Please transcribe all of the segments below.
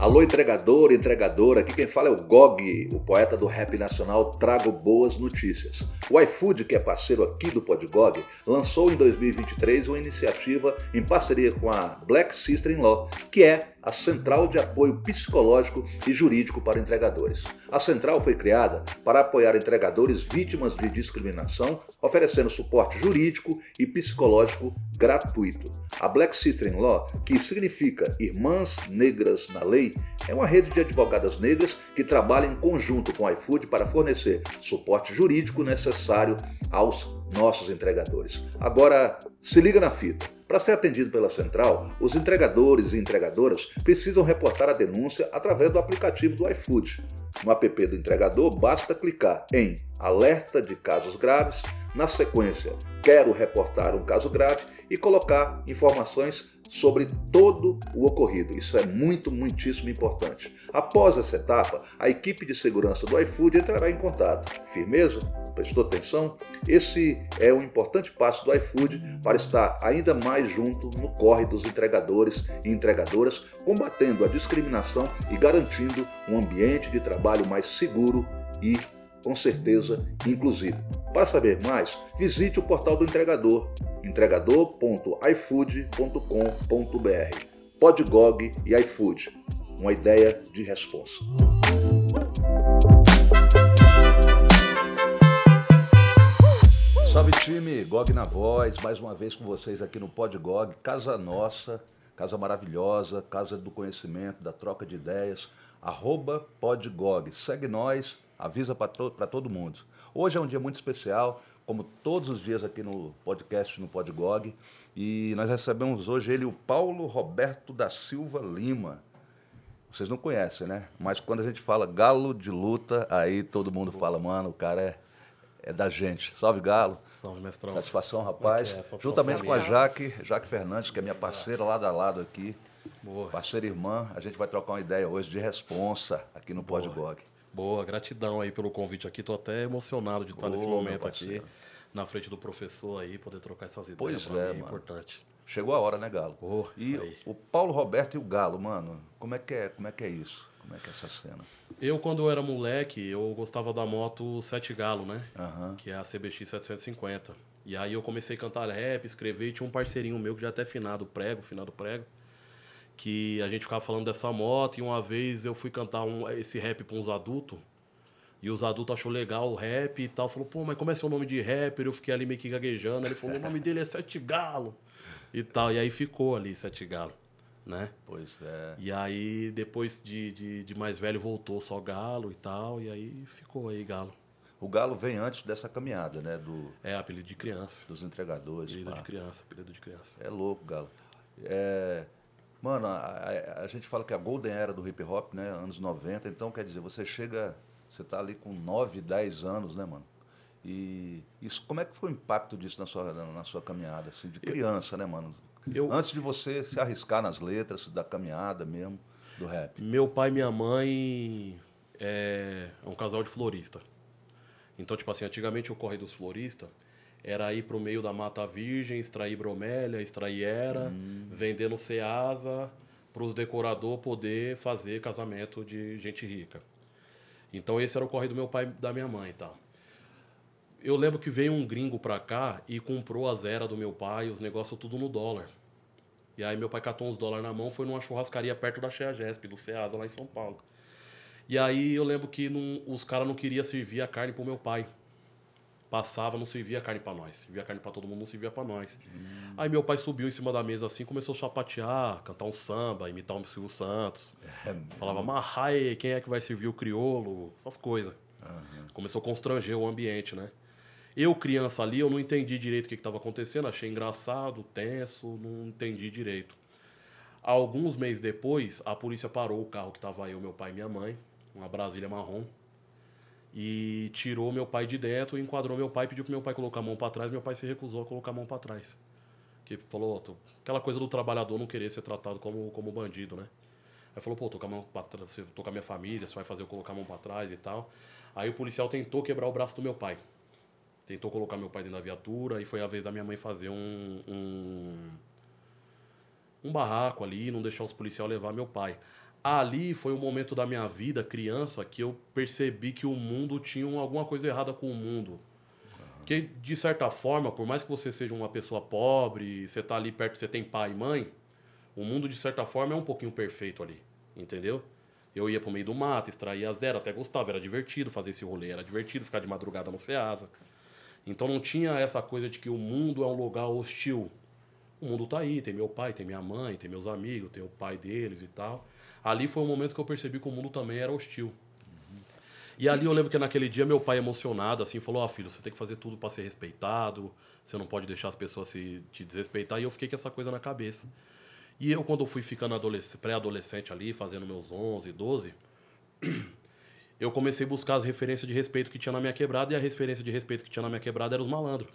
Alô, entregador, entregadora, aqui quem fala é o Gog, o poeta do rap nacional Trago Boas Notícias. O iFood, que é parceiro aqui do Podgog, lançou em 2023 uma iniciativa em parceria com a Black Sister in Law, que é a Central de Apoio Psicológico e Jurídico para Entregadores. A central foi criada para apoiar entregadores vítimas de discriminação, oferecendo suporte jurídico e psicológico gratuito. A Black Sister in Law, que significa Irmãs Negras na Lei, é uma rede de advogadas negras que trabalha em conjunto com o iFood para fornecer suporte jurídico necessário aos nossos entregadores. Agora, se liga na fita. Para ser atendido pela central, os entregadores e entregadoras precisam reportar a denúncia através do aplicativo do iFood. No app do entregador, basta clicar em Alerta de casos graves, na sequência Quero reportar um caso grave e colocar informações sobre todo o ocorrido. Isso é muito, muitíssimo importante. Após essa etapa, a equipe de segurança do iFood entrará em contato. Firmeza? Prestou atenção? Esse é um importante passo do iFood para estar ainda mais junto no corre dos entregadores e entregadoras, combatendo a discriminação e garantindo um ambiente de trabalho mais seguro e, com certeza, inclusivo. Para saber mais, visite o portal do entregador, entregador.ifood.com.br. Podgog e iFood, uma ideia de resposta. Salve time, Gog na voz, mais uma vez com vocês aqui no Podgog, casa nossa, casa maravilhosa, casa do conhecimento, da troca de ideias, arroba Podgog. Segue nós, avisa para to todo mundo. Hoje é um dia muito especial, como todos os dias aqui no podcast, no Podgog, e nós recebemos hoje ele, o Paulo Roberto da Silva Lima. Vocês não conhecem, né? Mas quando a gente fala galo de luta, aí todo mundo fala, mano, o cara é é da gente. Salve, Galo. Salve, mestrão. Satisfação, rapaz. É, satisfação. Juntamente com a Jaque, Jaque Fernandes, que é minha parceira lado a lado aqui. Boa. Parceira irmã, a gente vai trocar uma ideia hoje de responsa aqui no Podgog. Boa, gratidão aí pelo convite aqui. Tô até emocionado de estar nesse momento aqui, na frente do professor aí, poder trocar essas ideias. Pois é, é mano. importante. Chegou a hora, né, Galo? Oh, e o Paulo Roberto e o Galo, mano, como é que é, como é, que é isso? Como é que é essa cena? Eu, quando eu era moleque, eu gostava da moto Sete Galo, né? Uhum. Que é a CBX 750. E aí eu comecei a cantar rap, escrever, e tinha um parceirinho meu que já até finado prego, finado prego, que a gente ficava falando dessa moto, e uma vez eu fui cantar um, esse rap para uns adultos, e os adultos achou legal o rap e tal, falou, pô, mas como é seu nome de rapper? Eu fiquei ali meio que gaguejando, ele falou, o nome dele é Sete Galo, e tal, e aí ficou ali Sete Galo né? Pois é. E aí, depois de, de, de, mais velho, voltou só Galo e tal, e aí ficou aí Galo. O Galo vem antes dessa caminhada, né? Do, é, apelido de criança. Dos entregadores. Apelido pá. de criança, apelido de criança. É louco, Galo. É, mano, a, a, a, gente fala que a Golden Era do hip hop, né? Anos 90, então quer dizer, você chega, você tá ali com 9, 10 anos, né, mano? E isso, como é que foi o impacto disso na sua, na sua caminhada, assim, de criança, né, mano? Eu... Antes de você se arriscar nas letras da caminhada mesmo, do rap. Meu pai e minha mãe é, é um casal de florista. Então, tipo assim, antigamente o corre dos floristas era ir para o meio da Mata Virgem, extrair bromélia, extrair era, hum. vender no Ceasa, para os decoradores poder fazer casamento de gente rica. Então esse era o corre do meu pai e da minha mãe tal eu lembro que veio um gringo pra cá e comprou as eras do meu pai, os negócios tudo no dólar. E aí meu pai catou uns dólares na mão, foi numa churrascaria perto da Cheia Gesp, do Ceasa, lá em São Paulo. E aí eu lembro que não, os caras não queriam servir a carne pro meu pai. Passava, não servia carne para nós. Servia carne para todo mundo, não servia para nós. Hum. Aí meu pai subiu em cima da mesa assim, começou a chapatear, cantar um samba, imitar um Silvio Santos. É, Falava, Marrai, quem é que vai servir o criolo? Essas coisas. Uhum. Começou a constranger o ambiente, né? Eu, criança ali, eu não entendi direito o que estava acontecendo, achei engraçado, tenso, não entendi direito. Alguns meses depois, a polícia parou o carro que estava eu, meu pai e minha mãe, uma Brasília marrom, e tirou meu pai de dentro, enquadrou meu pai, pediu para meu pai colocar a mão para trás, meu pai se recusou a colocar a mão para trás. Que falou, aquela coisa do trabalhador não querer ser tratado como, como bandido, né? Aí falou, pô, tô com a mão pra trás, tô com a minha família, você vai fazer eu colocar a mão para trás e tal. Aí o policial tentou quebrar o braço do meu pai tentou colocar meu pai dentro da viatura e foi a vez da minha mãe fazer um, um, um barraco ali, não deixar os policiais levar meu pai. Ali foi um momento da minha vida, criança, que eu percebi que o mundo tinha alguma coisa errada com o mundo. Que, de certa forma, por mais que você seja uma pessoa pobre, você tá ali perto, você tem pai e mãe, o mundo, de certa forma, é um pouquinho perfeito ali. Entendeu? Eu ia pro meio do mato, extraía as zero, até gostava, era divertido fazer esse rolê, era divertido ficar de madrugada no Ceasa. Então não tinha essa coisa de que o mundo é um lugar hostil. O mundo tá aí, tem meu pai, tem minha mãe, tem meus amigos, tem o pai deles e tal. Ali foi o momento que eu percebi que o mundo também era hostil. E ali eu lembro que naquele dia meu pai emocionado assim falou: "Ó, oh, filho, você tem que fazer tudo para ser respeitado, você não pode deixar as pessoas se te desrespeitar". E eu fiquei com essa coisa na cabeça. E eu quando eu fui ficando pré-adolescente ali, fazendo meus 11, 12, eu comecei a buscar as referências de respeito que tinha na minha quebrada e a referência de respeito que tinha na minha quebrada era os malandros.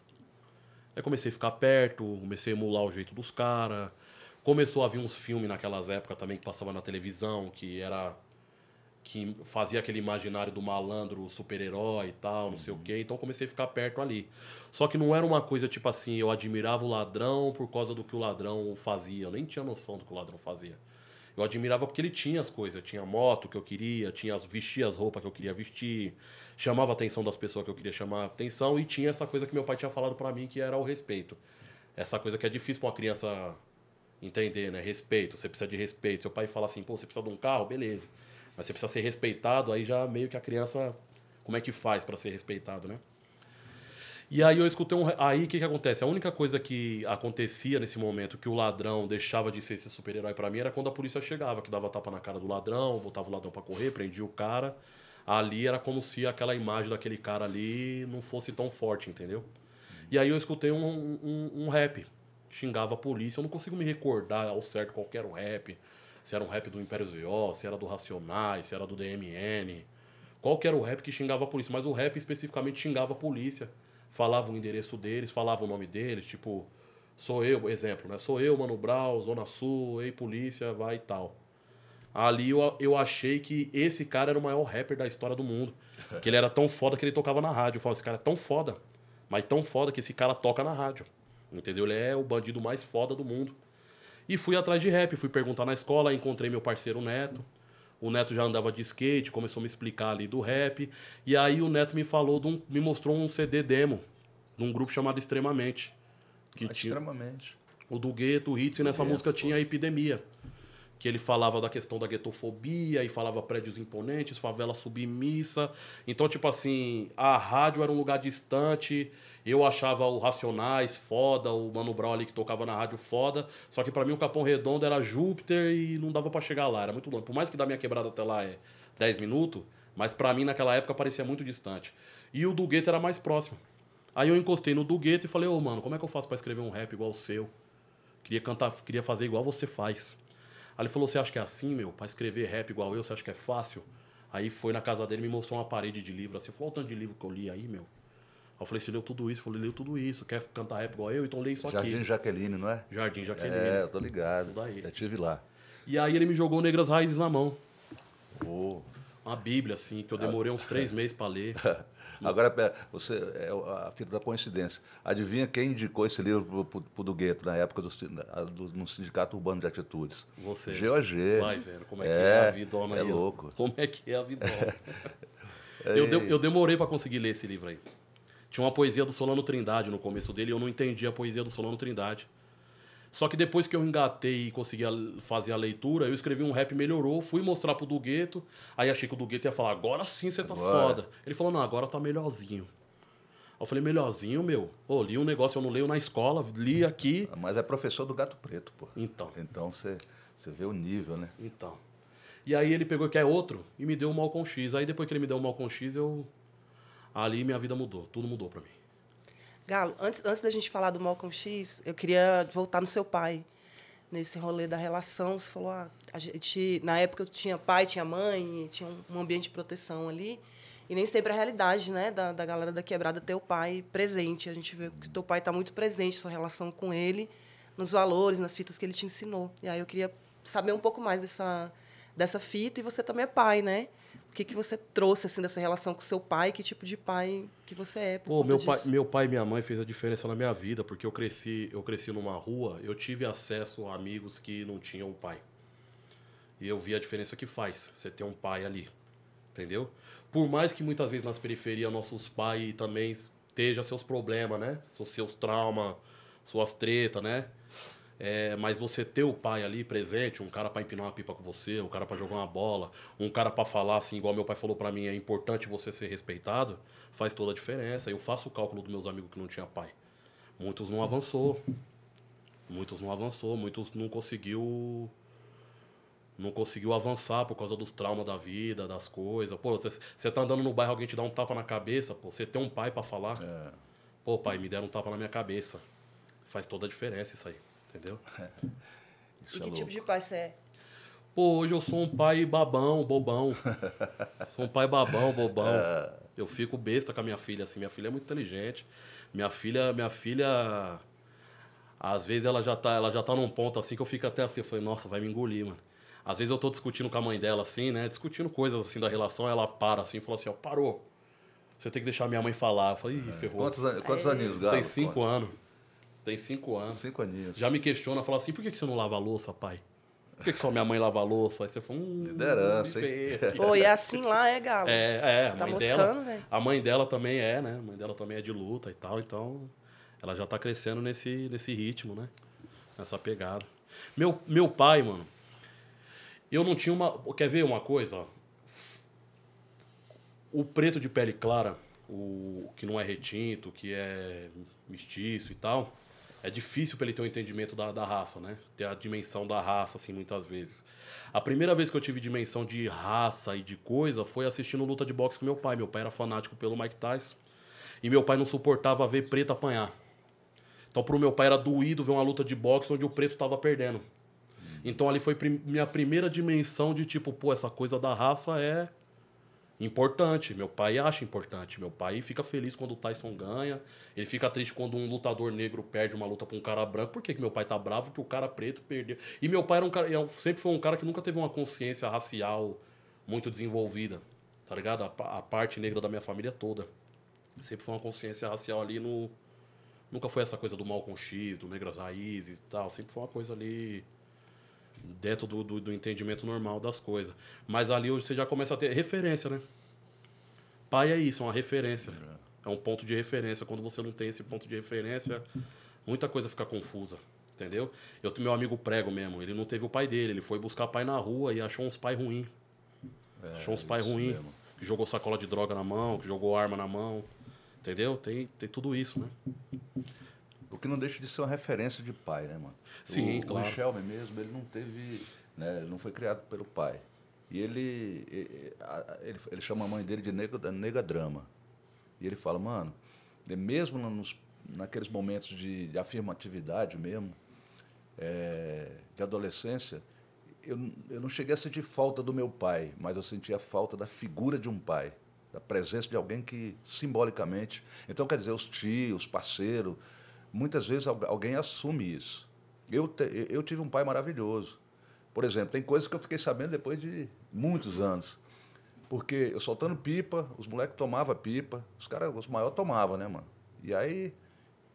Aí comecei a ficar perto, comecei a emular o jeito dos caras. Começou a vir uns filmes naquelas épocas também que passava na televisão, que era que fazia aquele imaginário do malandro super-herói e tal, não uhum. sei o quê. Então comecei a ficar perto ali. Só que não era uma coisa tipo assim, eu admirava o ladrão por causa do que o ladrão fazia. Eu nem tinha noção do que o ladrão fazia. Eu admirava porque ele tinha as coisas, tinha moto que eu queria, tinha as, vestia as roupas que eu queria vestir, chamava a atenção das pessoas que eu queria chamar a atenção e tinha essa coisa que meu pai tinha falado para mim que era o respeito. Essa coisa que é difícil para uma criança entender, né? Respeito, você precisa de respeito. Seu pai fala assim, pô, você precisa de um carro, beleza. Mas você precisa ser respeitado, aí já meio que a criança. Como é que faz para ser respeitado, né? E aí eu escutei um. Aí o que, que acontece? A única coisa que acontecia nesse momento que o ladrão deixava de ser esse super-herói para mim era quando a polícia chegava, que dava tapa na cara do ladrão, botava o ladrão para correr, prendia o cara. Ali era como se aquela imagem daquele cara ali não fosse tão forte, entendeu? E aí eu escutei um, um, um rap. Xingava a polícia. Eu não consigo me recordar ao certo qual era o rap se era um rap do Império ZO, se era do Racionais, se era do DMN. Qual era o rap que xingava a polícia? Mas o rap especificamente xingava a polícia. Falava o endereço deles, falava o nome deles, tipo, sou eu, exemplo, né? Sou eu, Mano Brown, Zona Sul, ei polícia, vai e tal. Ali eu, eu achei que esse cara era o maior rapper da história do mundo. que ele era tão foda que ele tocava na rádio. Eu falei, esse cara é tão foda, mas tão foda que esse cara toca na rádio. Entendeu? Ele é o bandido mais foda do mundo. E fui atrás de rap, fui perguntar na escola, encontrei meu parceiro Neto. O Neto já andava de skate, começou a me explicar ali do rap. E aí o Neto me falou, um, me mostrou um CD demo de um grupo chamado Extremamente. Que tinha, Extremamente. O do Gueto, o Hits, e nessa música pô. tinha a Epidemia que ele falava da questão da guetofobia e falava prédios imponentes, favela submissa. Então, tipo assim, a rádio era um lugar distante. Eu achava o Racionais foda, o Mano Brown ali que tocava na rádio foda. Só que para mim o Capão Redondo era Júpiter e não dava para chegar lá, era muito longe. Por mais que da minha quebrada até lá é 10 minutos, mas para mim naquela época parecia muito distante. E o do Gueto era mais próximo. Aí eu encostei no do Gueto e falei: "Ô, oh, mano, como é que eu faço para escrever um rap igual o seu? Queria cantar, queria fazer igual você faz." Aí ele falou: Você acha que é assim, meu? Pra escrever rap igual eu, você acha que é fácil? Aí foi na casa dele me mostrou uma parede de livro assim. Falou: o tanto de livro que eu li aí, meu. Aí eu falei: Você leu tudo isso? Eu falei: Leu tudo isso. Quer cantar rap igual eu? Então lê isso Jardim aqui. Jardim Jaqueline, não é? Jardim Jaqueline. É, eu tô ligado. Isso daí. Já tive lá. E aí ele me jogou Negras Raízes na mão. Oh. Uma bíblia, assim, que eu demorei uns três meses para ler. Agora, você, é a fita da coincidência. Adivinha quem indicou esse livro para o do Gueto, na época do, do, no Sindicato Urbano de Atitudes? Você. GOG. Vai vendo como é, é que é a vidona é aí. É louco. Como é que é a vidona. eu, de, eu demorei para conseguir ler esse livro aí. Tinha uma poesia do Solano Trindade no começo dele e eu não entendi a poesia do Solano Trindade. Só que depois que eu engatei e consegui fazer a leitura, eu escrevi um rap, melhorou, fui mostrar pro Dugueto. Aí achei que o Dugueto ia falar, agora sim você tá agora. foda. Ele falou, não, agora tá melhorzinho. Eu falei, melhorzinho, meu. Pô, li um negócio, eu não leio na escola, li aqui. Mas é professor do Gato Preto, pô. Então. Então você vê o nível, né? Então. E aí ele pegou que é outro e me deu o um Malcom X. Aí depois que ele me deu o um Malcom X, eu. Ali minha vida mudou. Tudo mudou para mim. Galo, antes, antes da gente falar do Malcolm X, eu queria voltar no seu pai, nesse rolê da relação. Você falou, ah, a gente, na época eu tinha pai, tinha mãe, tinha um ambiente de proteção ali. E nem sempre a realidade né, da, da galera da quebrada ter o pai presente. A gente vê que teu pai está muito presente, sua relação com ele, nos valores, nas fitas que ele te ensinou. E aí eu queria saber um pouco mais dessa, dessa fita. E você também é pai, né? Que, que você trouxe assim dessa relação com seu pai? Que tipo de pai que você é? Pô, meu pai, meu pai e minha mãe fez a diferença na minha vida, porque eu cresci, eu cresci numa rua, eu tive acesso a amigos que não tinham pai. E eu vi a diferença que faz você ter um pai ali. Entendeu? Por mais que muitas vezes nas periferias nossos pais também estejam seus problemas, né? Seus traumas, suas tretas, né? É, mas você ter o pai ali presente, um cara para empinar uma pipa com você, um cara para jogar uma bola, um cara para falar assim, igual meu pai falou para mim, é importante você ser respeitado, faz toda a diferença. Eu faço o cálculo dos meus amigos que não tinha pai. Muitos não avançou. Muitos não avançou, muitos não conseguiu não conseguiu avançar por causa dos traumas da vida, das coisas. Pô, você tá andando no bairro, alguém te dá um tapa na cabeça, pô, você tem um pai para falar. É. Pô, pai, me deram um tapa na minha cabeça. Faz toda a diferença isso aí, entendeu? Isso e é que louco. tipo de pai você é? Pô, hoje eu sou um pai babão, bobão. sou um pai babão, bobão. É. Eu fico besta com a minha filha, assim. Minha filha é muito inteligente. Minha filha, minha filha... Às vezes ela já tá, ela já tá num ponto assim que eu fico até assim, eu falei, nossa, vai me engolir, mano. Às vezes eu tô discutindo com a mãe dela, assim, né? Discutindo coisas assim da relação, ela para assim e falou assim, ó, parou. Você tem que deixar minha mãe falar. Eu falei, ih, é. ferrou. Quantos, quantos aninhos, Galo? Tem cinco anos. Tem cinco anos. Cinco aninhos. Já me questiona, fala assim, por que você não lava a louça, pai? Por que, que só minha mãe lava a louça? Aí você fala, hum, liderança, hein? Pô, e é assim lá, é, Galo? É, é. A tá mãe moscando, velho. A mãe dela também é, né? A mãe dela também é de luta e tal, então ela já tá crescendo nesse, nesse ritmo, né? Nessa pegada. Meu, meu pai, mano, eu não tinha uma. Quer ver uma coisa? O preto de pele clara, o que não é retinto, que é mestiço e tal, é difícil para ele ter um entendimento da, da raça, né? Ter a dimensão da raça, assim, muitas vezes. A primeira vez que eu tive dimensão de raça e de coisa foi assistindo luta de boxe com meu pai. Meu pai era fanático pelo Mike Tyson. E meu pai não suportava ver preto apanhar. Então, pro meu pai era doído ver uma luta de boxe onde o preto tava perdendo. Então ali foi prim minha primeira dimensão de tipo, pô, essa coisa da raça é importante. Meu pai acha importante. Meu pai fica feliz quando o Tyson ganha. Ele fica triste quando um lutador negro perde uma luta para um cara branco. Por que, que meu pai tá bravo que o cara preto perdeu? E meu pai era um cara, sempre foi um cara que nunca teve uma consciência racial muito desenvolvida. Tá ligado? A, a parte negra da minha família toda. Sempre foi uma consciência racial ali no. Nunca foi essa coisa do mal com X, do negras raízes e tal. Sempre foi uma coisa ali dentro do, do, do, entendimento normal das coisas. Mas ali hoje você já começa a ter referência, né? Pai é isso, é uma referência. É um ponto de referência. Quando você não tem esse ponto de referência, muita coisa fica confusa. Entendeu? Eu meu amigo prego mesmo, ele não teve o pai dele, ele foi buscar pai na rua e achou uns pais ruins. É, achou uns pais ruins. Que jogou sacola de droga na mão, que jogou arma na mão. Entendeu? Tem, tem tudo isso, né? O que não deixa de ser uma referência de pai, né, mano? Sim, o, claro. O Shelby mesmo, ele não teve, né, ele não foi criado pelo pai. E ele, ele, ele chama a mãe dele de nega, nega drama. E ele fala, mano, mesmo nos, naqueles momentos de, de afirmatividade mesmo, é, de adolescência, eu, eu não cheguei a sentir falta do meu pai, mas eu sentia falta da figura de um pai, da presença de alguém que simbolicamente. Então, quer dizer, os tios, parceiros, muitas vezes alguém assume isso. Eu, te, eu tive um pai maravilhoso. Por exemplo, tem coisas que eu fiquei sabendo depois de muitos anos. Porque eu soltando pipa, os moleques tomavam pipa, os caras, os maiores tomavam, né, mano? E aí,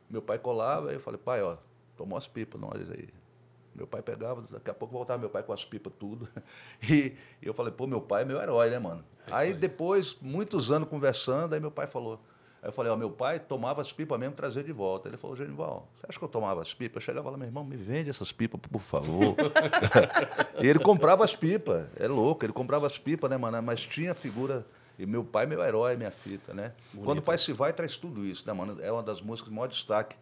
meu pai colava, e eu falei, pai, ó, tomou as pipas, nós aí. Meu pai pegava, daqui a pouco voltava meu pai com as pipas, tudo. E, eu falei, pô, meu pai é meu herói, né, mano? É aí, aí, depois, muitos anos conversando, aí meu pai falou, Aí eu falei, ó, meu pai tomava as pipas mesmo, trazia de volta. Ele falou, Genival, você acha que eu tomava as pipas? Eu chegava lá, meu irmão, me vende essas pipas, por favor. e ele comprava as pipas, é louco, ele comprava as pipas, né, mano? Mas tinha figura. E meu pai, meu herói, minha fita, né? Bonito. Quando o pai se vai, traz tudo isso, né, mano? É uma das músicas de maior destaque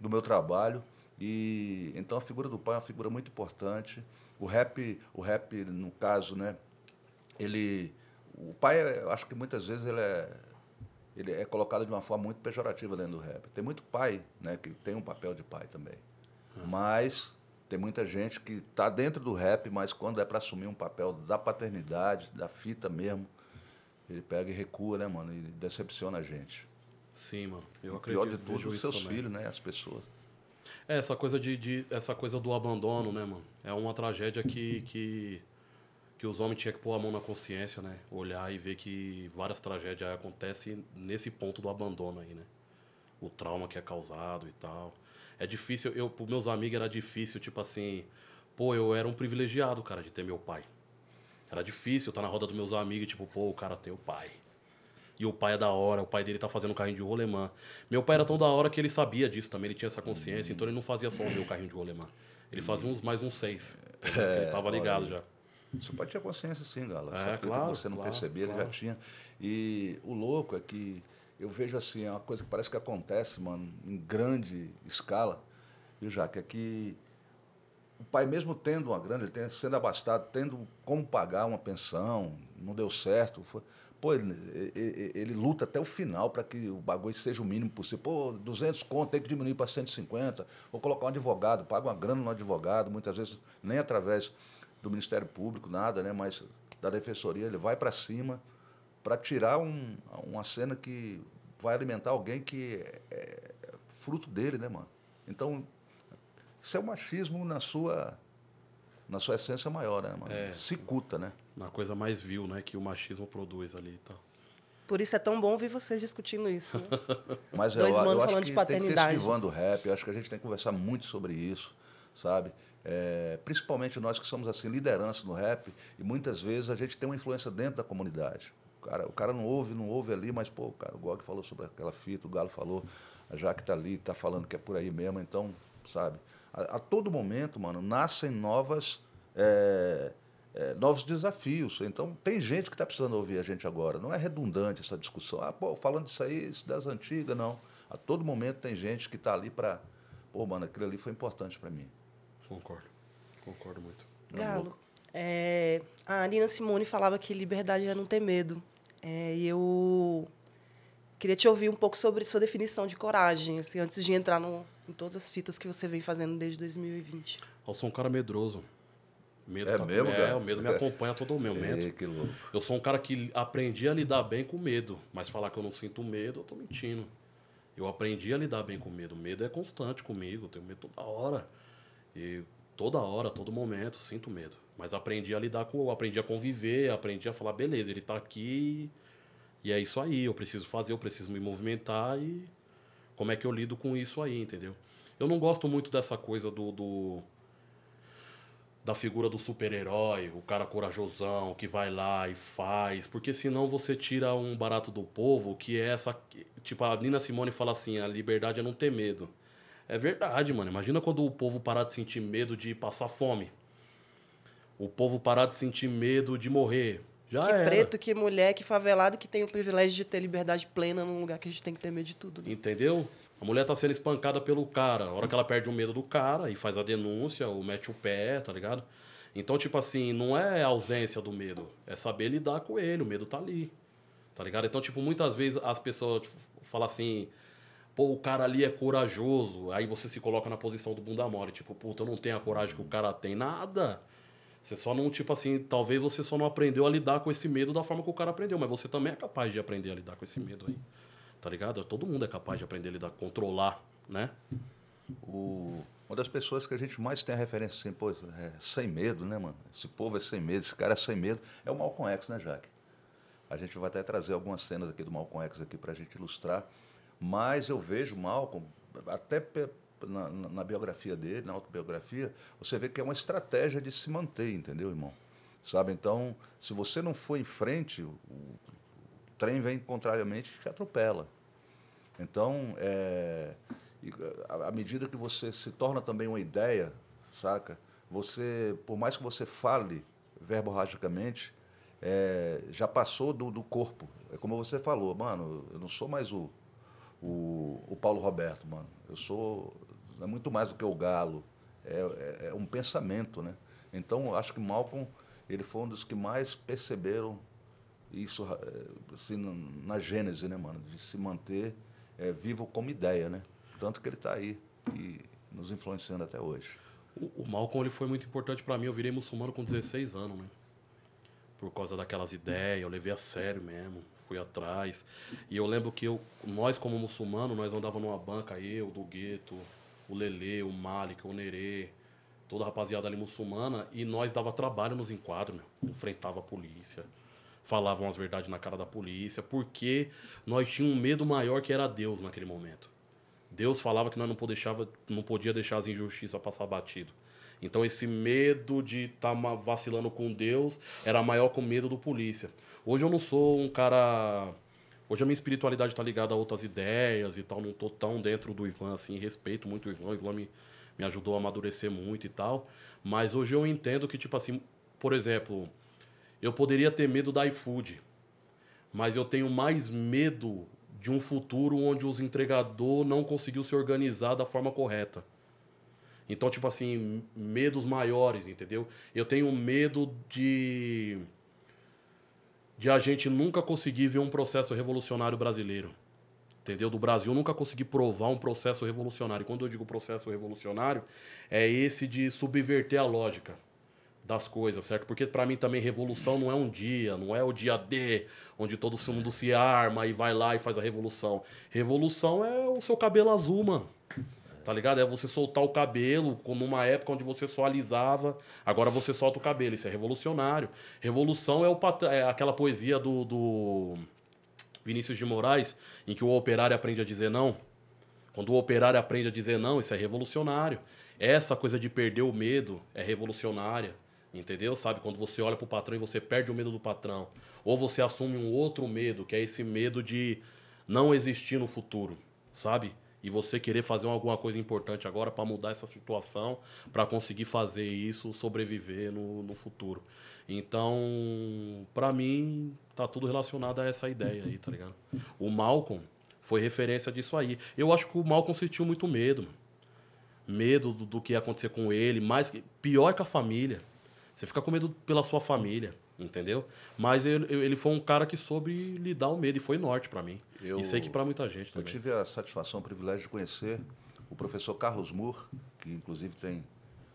do meu trabalho. E então a figura do pai é uma figura muito importante. O rap, o rap, no caso, né? Ele. O pai, eu acho que muitas vezes ele é ele é colocado de uma forma muito pejorativa dentro do rap. Tem muito pai, né, que tem um papel de pai também. Uhum. Mas tem muita gente que está dentro do rap, mas quando é para assumir um papel da paternidade, da fita mesmo, ele pega e recua, né, mano, e decepciona a gente. Sim, mano. Eu acredito. Pior de tudo, os seus também. filhos, né, as pessoas. É, essa coisa de, de, essa coisa do abandono, né, mano? É uma tragédia que, que que os homens tinham que pôr a mão na consciência, né? Olhar e ver que várias tragédias acontecem nesse ponto do abandono aí, né? O trauma que é causado e tal. É difícil, eu, para meus amigos era difícil, tipo assim, pô, eu era um privilegiado, cara, de ter meu pai. Era difícil estar na roda dos meus amigos, tipo, pô, o cara tem o pai. E o pai é da hora, o pai dele tá fazendo carrinho de rolemã. Meu pai era tão da hora que ele sabia disso também, ele tinha essa consciência, então ele não fazia só o meu carrinho de rolemã. Ele fazia uns mais uns seis. É, ele tava ligado já. Seu pai tinha consciência sim, Gala. É, claro, que você não claro, percebia, claro. ele já tinha. E o louco é que eu vejo assim, é uma coisa que parece que acontece, mano, em grande escala, viu, Jaque? É que o pai, mesmo tendo uma grana, ele tem, sendo abastado, tendo como pagar uma pensão, não deu certo. Foi, pô, ele, ele, ele, luta até o final para que o bagulho seja o mínimo possível. Pô, 200 conto, tem que diminuir para 150. Vou colocar um advogado, paga uma grana no advogado, muitas vezes nem através do Ministério Público, nada, né? Mas da Defensoria, ele vai para cima para tirar um, uma cena que vai alimentar alguém que é, é fruto dele, né, mano? Então, isso é o machismo na sua na sua essência maior, né, mano? É, Cicuta, né? Na coisa mais vil, né, que o machismo produz ali e tal. Por isso é tão bom ver vocês discutindo isso. Né? Mas Dois eu, eu acho que de paternidade. tem que ter esse do rap. Eu acho que a gente tem que conversar muito sobre isso, sabe? É, principalmente nós que somos assim liderança no rap e muitas vezes a gente tem uma influência dentro da comunidade. O cara, o cara não ouve, não ouve ali, mas pô, cara, o Gog falou sobre aquela fita, o Galo falou, a Jaque está ali, está falando que é por aí mesmo, então, sabe? a, a todo momento, mano, nascem novas, é, é, novos desafios. Então, tem gente que está precisando ouvir a gente agora. Não é redundante essa discussão. Ah, pô, falando disso aí, isso das antigas, não. A todo momento tem gente que está ali para. Pô, mano, aquilo ali foi importante para mim. Concordo. Concordo muito. Galo, é, a Nina Simone falava que liberdade é não ter medo. É, e eu queria te ouvir um pouco sobre sua definição de coragem, assim, antes de entrar no, em todas as fitas que você vem fazendo desde 2020. Eu sou um cara medroso. Medo é tá, mesmo, é, cara? o medo me acompanha a todo momento. Ei, que louco. Eu sou um cara que aprendi a lidar bem com medo, mas falar que eu não sinto medo, eu tô mentindo. Eu aprendi a lidar bem com medo. O medo é constante comigo, eu tenho medo toda hora. E toda hora, todo momento, sinto medo. Mas aprendi a lidar com, aprendi a conviver, aprendi a falar, beleza, ele tá aqui e é isso aí, eu preciso fazer, eu preciso me movimentar e como é que eu lido com isso aí, entendeu? Eu não gosto muito dessa coisa do, do da figura do super-herói, o cara corajosão que vai lá e faz, porque senão você tira um barato do povo, que é essa, tipo a Nina Simone fala assim, a liberdade é não ter medo. É verdade, mano. Imagina quando o povo parar de sentir medo de passar fome. O povo parar de sentir medo de morrer. Já que era. preto, que mulher, que favelado, que tem o privilégio de ter liberdade plena num lugar que a gente tem que ter medo de tudo. Né? Entendeu? A mulher tá sendo espancada pelo cara. A hora que ela perde o medo do cara e faz a denúncia, ou mete o pé, tá ligado? Então, tipo assim, não é ausência do medo. É saber lidar com ele. O medo tá ali. Tá ligado? Então, tipo, muitas vezes as pessoas tipo, falam assim. Pô, o cara ali é corajoso. Aí você se coloca na posição do bunda mole. Tipo, puta, eu não tenho a coragem que o cara tem. Nada. Você só não, tipo assim, talvez você só não aprendeu a lidar com esse medo da forma que o cara aprendeu, mas você também é capaz de aprender a lidar com esse medo aí. Tá ligado? Todo mundo é capaz de aprender a lidar, controlar, né? O, uma das pessoas que a gente mais tem a referência assim, pô, é sem medo, né, mano? Esse povo é sem medo, esse cara é sem medo. É o Malcolm X, né, Jaque? A gente vai até trazer algumas cenas aqui do Malcolm X aqui para a gente ilustrar. Mas eu vejo Malcolm, até na, na, biografia dele, na autobiografia, você vê que é uma estratégia de se manter, entendeu, irmão? Sabe? Então, se você não for em frente, o, o trem vem contrariamente e te atropela. Então, é, à medida que você se torna também uma ideia, saca? Você, por mais que você fale verborragicamente, é, já passou do, do corpo. É como você falou, mano, eu não sou mais o, o, o Paulo Roberto, mano. Eu sou é muito mais do que o galo. É, é, é um pensamento, né? Então, acho que Malcolm ele foi um dos que mais perceberam isso é, assim, na gênese, né, mano? De se manter é, vivo como ideia, né? Tanto que ele está aí e nos influenciando até hoje. O, o Malcolm ele foi muito importante para mim. Eu virei muçulmano com 16 anos, né? Por causa daquelas ideias, eu levei a sério mesmo, fui atrás. E eu lembro que eu, nós como muçulmano, nós andávamos numa banca, eu, do gueto, o Lele, o Malik, o Nerê, toda a rapaziada ali muçulmana, e nós dava trabalho nos enquadros, meu. enfrentava a polícia, falavam as verdades na cara da polícia, porque nós tínhamos um medo maior que era Deus naquele momento. Deus falava que nós não, deixava, não podia deixar as injustiças passar batido. Então esse medo de estar tá vacilando com Deus era maior que o medo do polícia. Hoje eu não sou um cara. Hoje a minha espiritualidade está ligada a outras ideias e tal. Não tô tão dentro do Ivan assim. Respeito muito o Ivan. O Ivan me, me ajudou a amadurecer muito e tal. Mas hoje eu entendo que, tipo assim, por exemplo, eu poderia ter medo da iFood. Mas eu tenho mais medo de um futuro onde os entregador não conseguiu se organizar da forma correta. Então, tipo assim, medos maiores, entendeu? Eu tenho medo de de a gente nunca conseguir ver um processo revolucionário brasileiro. Entendeu? Do Brasil nunca conseguir provar um processo revolucionário. Quando eu digo processo revolucionário, é esse de subverter a lógica das coisas, certo? Porque para mim também revolução não é um dia, não é o dia D, onde todo mundo se arma e vai lá e faz a revolução. Revolução é o seu cabelo azul, mano. Tá ligado? É você soltar o cabelo, como numa época onde você só alisava, agora você solta o cabelo. Isso é revolucionário. Revolução é, o pat... é aquela poesia do, do Vinícius de Moraes, em que o operário aprende a dizer não. Quando o operário aprende a dizer não, isso é revolucionário. Essa coisa de perder o medo é revolucionária. Entendeu? Sabe? Quando você olha pro patrão e você perde o medo do patrão. Ou você assume um outro medo, que é esse medo de não existir no futuro. Sabe? E você querer fazer alguma coisa importante agora para mudar essa situação, para conseguir fazer isso, sobreviver no, no futuro. Então, para mim, tá tudo relacionado a essa ideia aí, tá ligado? O Malcolm foi referência disso aí. Eu acho que o Malcolm sentiu muito medo. Medo do, do que ia acontecer com ele, mais pior que a família. Você fica com medo pela sua família, entendeu? Mas ele, ele foi um cara que soube lidar o medo e foi norte para mim. Eu, e sei que para muita gente também. Eu tive a satisfação, o privilégio de conhecer o professor Carlos Moore, que inclusive tem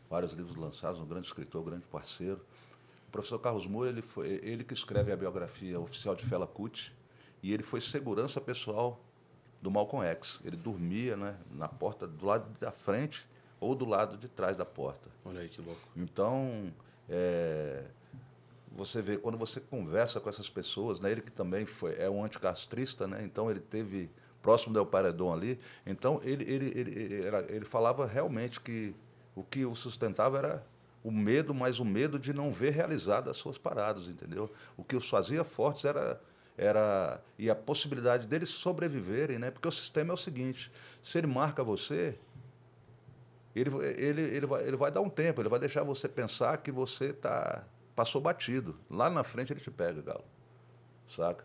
vários livros lançados, um grande escritor, um grande parceiro. O professor Carlos Moore, ele, foi, ele que escreve a biografia oficial de Fela Kuti, e ele foi segurança pessoal do Malcolm X. Ele dormia né, na porta do lado da frente ou do lado de trás da porta. Olha aí que louco. Então, é, você vê, quando você conversa com essas pessoas, né, ele que também foi, é um anticastrista, né, então ele teve próximo do Paredão ali, então ele, ele, ele, ele, ele falava realmente que o que o sustentava era o medo, mas o medo de não ver realizadas as suas paradas, entendeu? O que os fazia fortes era era e a possibilidade deles sobreviverem, né? Porque o sistema é o seguinte: se ele marca você, ele, ele, ele, vai, ele vai dar um tempo, ele vai deixar você pensar que você tá, passou batido. Lá na frente ele te pega, Galo. Saca?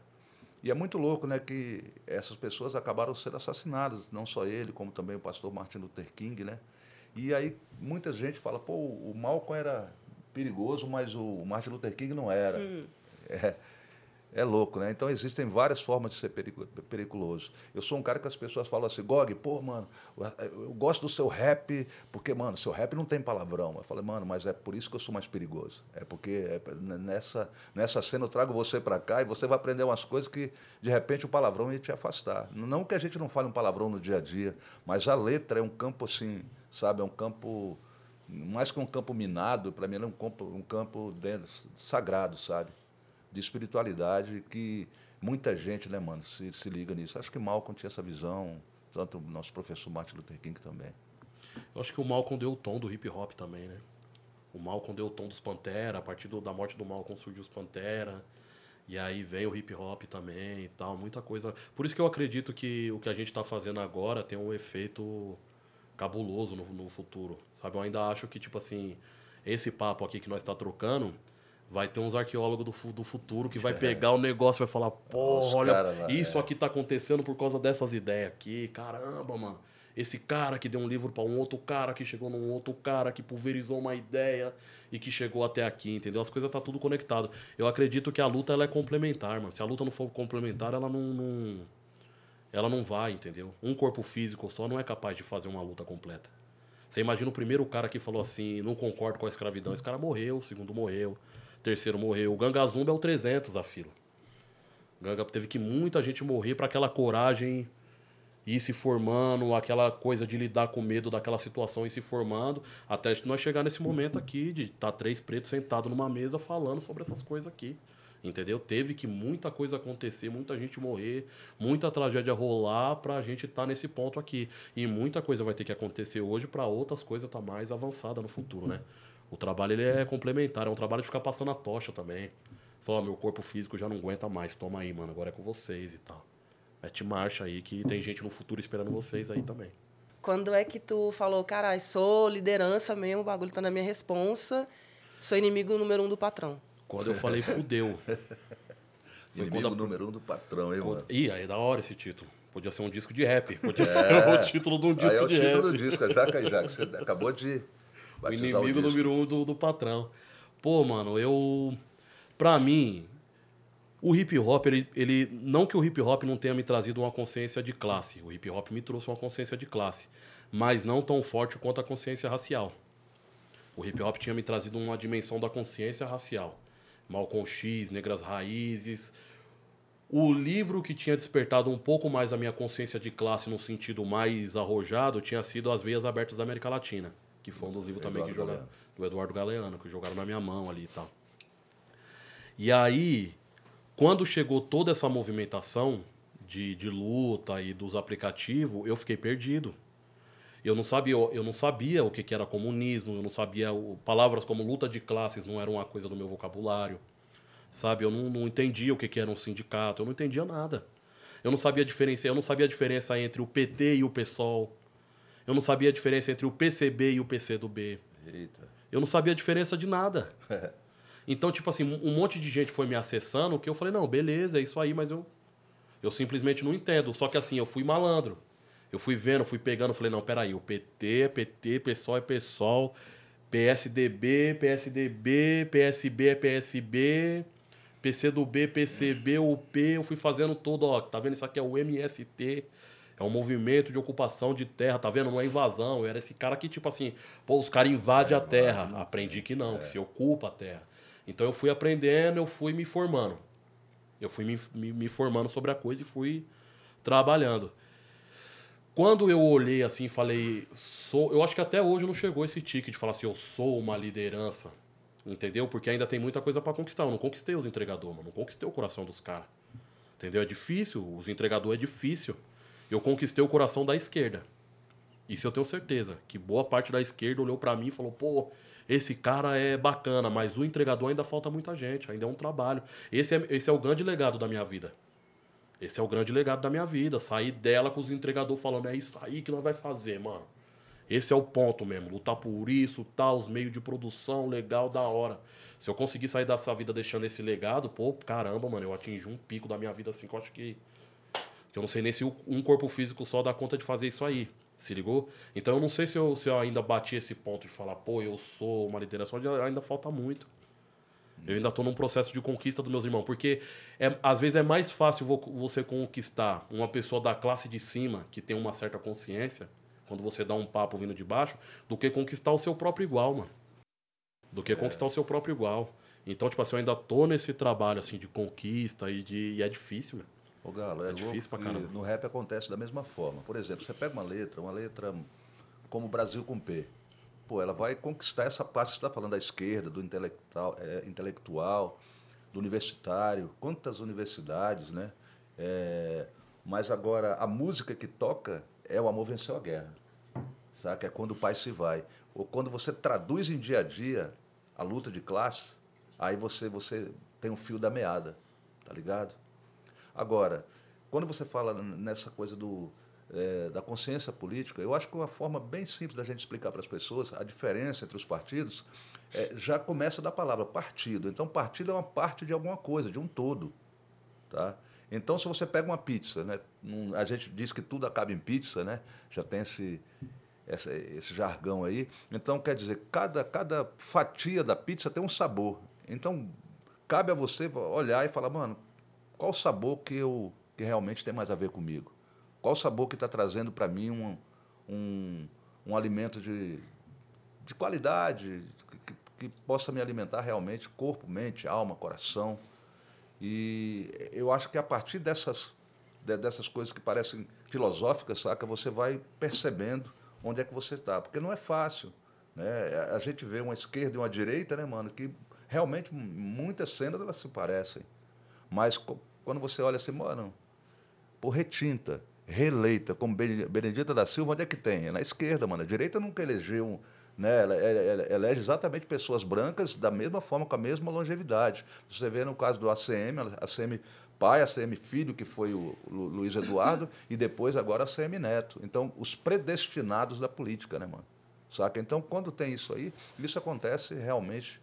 E é muito louco, né, que essas pessoas acabaram sendo assassinadas, não só ele, como também o pastor Martin Luther King, né? E aí muita gente fala, pô, o Malcolm era perigoso, mas o Martin Luther King não era. Hum. É, é louco, né? Então existem várias formas de ser periculoso. Eu sou um cara que as pessoas falam assim, Gog, pô, mano, eu gosto do seu rap, porque, mano, seu rap não tem palavrão. Eu falei, mano, mas é por isso que eu sou mais perigoso. É porque é, nessa, nessa cena eu trago você para cá e você vai aprender umas coisas que, de repente, o palavrão ia te afastar. Não que a gente não fale um palavrão no dia a dia, mas a letra é um campo assim, sabe? É um campo, mais que um campo minado, para mim é um campo, um campo dentro, sagrado, sabe? De espiritualidade que muita gente, né, mano, se, se liga nisso. Acho que Malcolm tinha essa visão, tanto o nosso professor Martin Luther King também. Eu acho que o Malcolm deu o tom do hip hop também, né? O Malcolm deu o tom dos Pantera, a partir do, da morte do Malcolm surgiu os Pantera. E aí vem o hip hop também e tal, muita coisa. Por isso que eu acredito que o que a gente está fazendo agora tem um efeito cabuloso no, no futuro, sabe? Eu ainda acho que, tipo assim, esse papo aqui que nós está trocando, vai ter uns arqueólogos do, do futuro que vai é. pegar o negócio e vai falar, pô, olha, cara, isso é. aqui tá acontecendo por causa dessas ideias aqui. Caramba, mano. Esse cara que deu um livro para um outro cara, que chegou num outro cara, que pulverizou uma ideia e que chegou até aqui, entendeu? As coisas tá tudo conectado. Eu acredito que a luta ela é complementar, mano. Se a luta não for complementar, ela não, não ela não vai, entendeu? Um corpo físico só não é capaz de fazer uma luta completa. Você imagina o primeiro cara que falou assim, não concordo com a escravidão. Esse cara morreu, o segundo morreu terceiro morreu. O Ganga Zumba é o 300 da fila. O Ganga teve que muita gente morrer para aquela coragem ir se formando, aquela coisa de lidar com medo daquela situação e se formando, até nós chegar nesse momento aqui de estar tá três pretos sentados numa mesa falando sobre essas coisas aqui. Entendeu? Teve que muita coisa acontecer, muita gente morrer, muita tragédia rolar pra gente estar tá nesse ponto aqui. E muita coisa vai ter que acontecer hoje para outras coisas estar tá mais avançada no futuro, né? O trabalho ele é complementar, é um trabalho de ficar passando a tocha também. Falar, meu corpo físico já não aguenta mais, toma aí, mano, agora é com vocês e tal. Mete marcha aí que tem gente no futuro esperando vocês aí também. Quando é que tu falou, caralho, sou liderança mesmo, o bagulho tá na minha responsa, sou inimigo número um do patrão? Quando eu falei fudeu. Foi Inimigo a... número um do patrão, hein, mano? Ih, aí é da hora esse título. Podia ser um disco de rap. Podia é. ser o título de um disco aí é o de rap. É o título do disco, Jaca e Jaca. Você acabou de o inimigo o número um do, do patrão. Pô, mano, eu... Pra mim, o hip hop, ele, ele... Não que o hip hop não tenha me trazido uma consciência de classe. O hip hop me trouxe uma consciência de classe. Mas não tão forte quanto a consciência racial. O hip hop tinha me trazido uma dimensão da consciência racial. Malcolm X, Negras Raízes. O livro que tinha despertado um pouco mais a minha consciência de classe no sentido mais arrojado tinha sido As Veias Abertas da América Latina, que foi um dos livros também que jogaram, do Eduardo Galeano, que jogaram na minha mão ali e tal. E aí, quando chegou toda essa movimentação de, de luta e dos aplicativos, eu fiquei perdido. Eu não sabia, eu não sabia o que, que era comunismo, eu não sabia palavras como luta de classes não eram uma coisa do meu vocabulário, sabe? Eu não, não entendia o que, que era um sindicato, eu não entendia nada. Eu não sabia a diferença, eu não sabia a diferença entre o PT e o PSOL. Eu não sabia a diferença entre o PCB e o PCdoB. Eita. Eu não sabia a diferença de nada. então, tipo assim, um monte de gente foi me acessando que eu falei, não, beleza, é isso aí, mas eu, eu simplesmente não entendo. Só que assim, eu fui malandro. Eu fui vendo, fui pegando, falei, não, peraí, o PT é PT, PSOL é PSOL, PSDB, PSDB, PSB é PSB, PCdoB, PCB, UP, eu fui fazendo todo, ó, tá vendo? Isso aqui é o MST, é um movimento de ocupação de terra, tá vendo? Não é invasão, eu era esse cara que, tipo assim, pô, os caras invadem é, a terra. Aprendi que não, é. que se ocupa a terra. Então eu fui aprendendo, eu fui me formando. Eu fui me, me, me formando sobre a coisa e fui trabalhando. Quando eu olhei assim e falei, sou, eu acho que até hoje não chegou esse tique de falar assim, eu sou uma liderança. Entendeu? Porque ainda tem muita coisa para conquistar. Eu não conquistei os entregadores, mano. Não conquistei o coração dos caras. Entendeu? É difícil. Os entregadores é difícil. Eu conquistei o coração da esquerda. Isso eu tenho certeza. Que boa parte da esquerda olhou para mim e falou, pô, esse cara é bacana, mas o entregador ainda falta muita gente, ainda é um trabalho. Esse é, esse é o grande legado da minha vida. Esse é o grande legado da minha vida. Sair dela com os entregadores falando, é isso aí que nós vai fazer, mano. Esse é o ponto mesmo. Lutar por isso, tal, os meios de produção, legal, da hora. Se eu conseguir sair dessa vida deixando esse legado, pô, caramba, mano, eu atingi um pico da minha vida assim que eu acho que. Eu não sei nem se um corpo físico só dá conta de fazer isso aí. Se ligou? Então eu não sei se eu, se eu ainda bati esse ponto de falar, pô, eu sou uma liderança, ainda falta muito. Eu ainda estou num processo de conquista dos meus irmãos, porque é, às vezes é mais fácil você conquistar uma pessoa da classe de cima, que tem uma certa consciência, quando você dá um papo vindo de baixo, do que conquistar o seu próprio igual, mano. Do que é. conquistar o seu próprio igual. Então, tipo assim, eu ainda tô nesse trabalho, assim, de conquista e, de, e é difícil, mano. Ô, Galo, é, é difícil pra caramba. No rap acontece da mesma forma. Por exemplo, você pega uma letra, uma letra como Brasil com P pô, ela vai conquistar essa parte que você está falando da esquerda, do intelectual, é, intelectual, do universitário. Quantas universidades, né? É, mas agora, a música que toca é o Amor Venceu a Guerra. Sabe? É quando o pai se vai. Ou quando você traduz em dia a dia a luta de classe, aí você, você tem um fio da meada, tá ligado? Agora, quando você fala nessa coisa do é, da consciência política, eu acho que uma forma bem simples da gente explicar para as pessoas a diferença entre os partidos é, já começa da palavra partido. Então, partido é uma parte de alguma coisa, de um todo. Tá? Então, se você pega uma pizza, né, a gente diz que tudo acaba em pizza, né? já tem esse, esse, esse jargão aí. Então, quer dizer, cada, cada fatia da pizza tem um sabor. Então, cabe a você olhar e falar, mano, qual sabor que, eu, que realmente tem mais a ver comigo? Qual sabor que está trazendo para mim um, um, um alimento de, de qualidade, que, que possa me alimentar realmente corpo, mente, alma, coração. E eu acho que a partir dessas, dessas coisas que parecem filosóficas, saca, você vai percebendo onde é que você está. Porque não é fácil. Né? A gente vê uma esquerda e uma direita, né, mano, que realmente muitas cenas elas se parecem. Mas quando você olha assim, mano, por retinta, reeleita como Benedita da Silva, onde é que tem? É na esquerda, mano. A direita nunca elegeu né? Ela, ela, ela, elege exatamente pessoas brancas da mesma forma, com a mesma longevidade. Você vê no caso do ACM, ACM pai, ACM filho, que foi o Luiz Eduardo, e depois agora ACM Neto. Então, os predestinados da política, né, mano? Saca? Então, quando tem isso aí, isso acontece realmente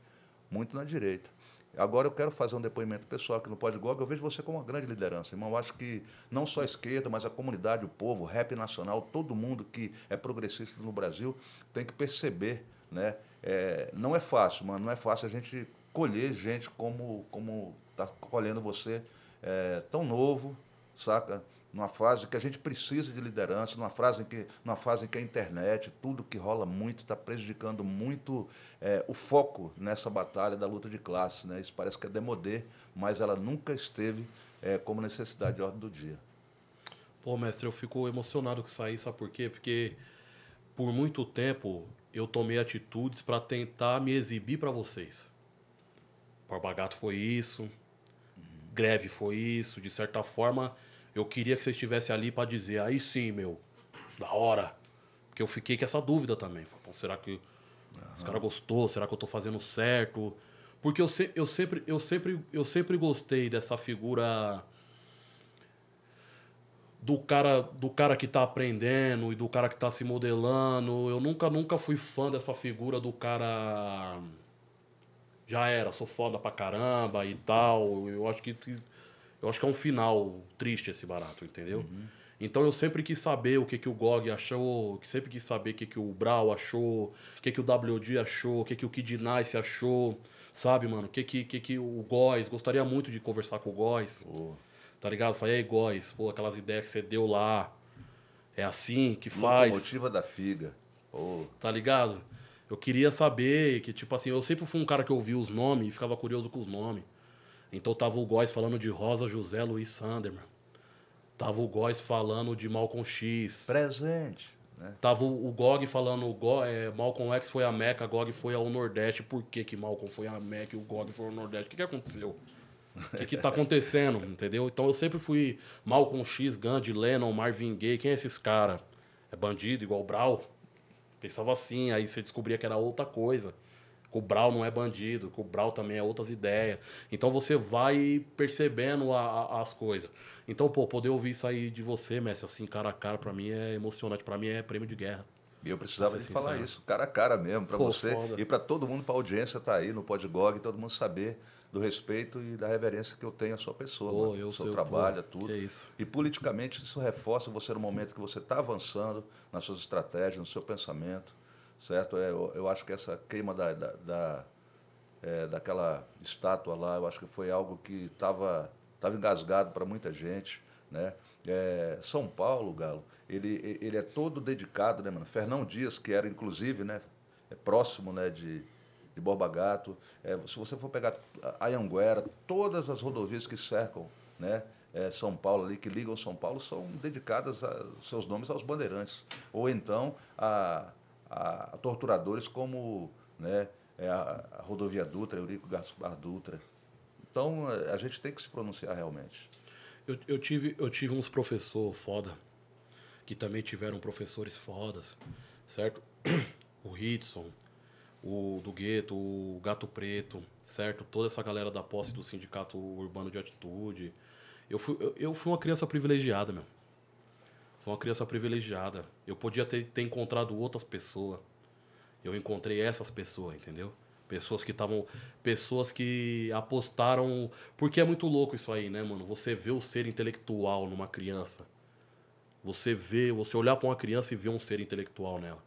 muito na direita. Agora eu quero fazer um depoimento pessoal aqui no Podgog. Eu vejo você como uma grande liderança, irmão. Eu acho que não só a esquerda, mas a comunidade, o povo, o rap nacional, todo mundo que é progressista no Brasil tem que perceber, né? É, não é fácil, mano. Não é fácil a gente colher gente como como está colhendo você é, tão novo, saca? Numa fase que a gente precisa de liderança, numa fase em que, numa fase em que a internet, tudo que rola muito, está prejudicando muito é, o foco nessa batalha da luta de classe. Né? Isso parece que é demodê, mas ela nunca esteve é, como necessidade de ordem do dia. Pô, mestre, eu fico emocionado com isso aí, sabe por quê? Porque por muito tempo eu tomei atitudes para tentar me exibir para vocês. Barba Gato foi isso, uhum. greve foi isso, de certa forma eu queria que você estivesse ali para dizer, aí sim, meu, da hora. Porque eu fiquei com essa dúvida também. Falei, será que uhum. os caras gostou? Será que eu tô fazendo certo? Porque eu, se, eu, sempre, eu, sempre, eu sempre gostei dessa figura do cara do cara que tá aprendendo e do cara que tá se modelando. Eu nunca nunca fui fã dessa figura do cara já era, sou foda pra caramba e tal. Eu acho que eu acho que é um final triste esse barato, entendeu? Uhum. Então eu sempre quis saber o que, que o GOG achou, sempre quis saber o que, que o Brau achou, o que, que o WD achou, o que, que o Kid Nice achou, sabe, mano? O que, que, que, que o Góis, gostaria muito de conversar com o Góis, oh. tá ligado? Falei, aí, Góis, pô, aquelas ideias que você deu lá, é assim que faz. Locomotiva da figa. Oh. Tá ligado? Eu queria saber que, tipo assim, eu sempre fui um cara que ouvia os nomes e ficava curioso com os nomes. Então tava o Góis falando de Rosa José Luiz Sanderman. Tava o Góis falando de Malcolm X. Presente. Né? Tava o, o Gog falando, o Go, é, Malcolm X foi a Meca, Gog foi ao Nordeste. Por que, que Malcolm foi a Meca e o Gog foi ao Nordeste? O que, que aconteceu? O que, que tá acontecendo? Entendeu? Então eu sempre fui Malcolm X, Gandhi, Lennon, Marvin Gaye. Quem é esses caras? É bandido igual o Brau? Pensava assim, aí você descobria que era outra coisa Brau não é bandido, Brau também é outras ideias. Então você vai percebendo a, a, as coisas. Então, pô, poder ouvir isso aí de você, Messi, assim, cara a cara, pra mim é emocionante. Pra mim é prêmio de guerra. E eu precisava de falar isso, cara a cara mesmo, para você foda. e para todo mundo, para a audiência tá aí no Podgog, todo mundo saber do respeito e da reverência que eu tenho à sua pessoa, pô, eu, seu trabalho, pô, tudo. E politicamente isso reforça você no momento que você está avançando nas suas estratégias, no seu pensamento certo? É, eu, eu acho que essa queima da, da, da é, daquela estátua lá, eu acho que foi algo que estava tava engasgado para muita gente, né? É, São Paulo, Galo, ele, ele é todo dedicado, né, mano? Fernão Dias, que era inclusive, né, é próximo, né, de, de Borba Gato. É, se você for pegar a Anhanguera, todas as rodovias que cercam, né, é, São Paulo ali, que ligam São Paulo, são dedicadas a, seus nomes aos bandeirantes. Ou então a, a, a torturadores como né, é a, a, rodovia Dutra, Eurico Gaspar Dutra. Então, a gente tem que se pronunciar realmente. Eu, eu tive, eu tive uns professores foda, que também tiveram professores fodas, certo? O Hitson, o do Gueto, o Gato Preto, certo? Toda essa galera da posse do Sindicato Urbano de Atitude. Eu fui, eu, eu fui uma criança privilegiada, meu. Sou uma criança privilegiada. Eu podia ter, ter encontrado outras pessoas. Eu encontrei essas pessoas, entendeu? Pessoas que estavam. Pessoas que apostaram. Porque é muito louco isso aí, né, mano? Você vê o ser intelectual numa criança. Você vê, você olhar para uma criança e ver um ser intelectual nela.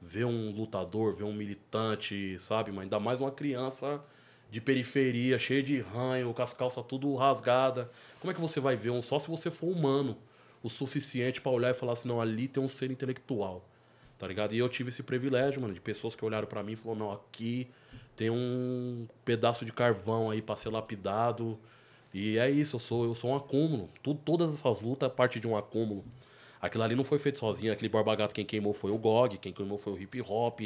Ver um lutador, ver um militante, sabe? Mas ainda mais uma criança de periferia, cheia de ranho, com as calças tudo rasgada. Como é que você vai ver um só se você for humano? O suficiente para olhar e falar assim, não, ali tem um ser intelectual. Tá ligado? E eu tive esse privilégio, mano, de pessoas que olharam para mim e falaram, não, aqui tem um pedaço de carvão aí para ser lapidado. E é isso, eu sou, eu sou um acúmulo. Tudo, todas essas lutas é parte de um acúmulo. Aquilo ali não foi feito sozinho, aquele Borba Gato quem queimou foi o GOG, quem queimou foi o hip hop,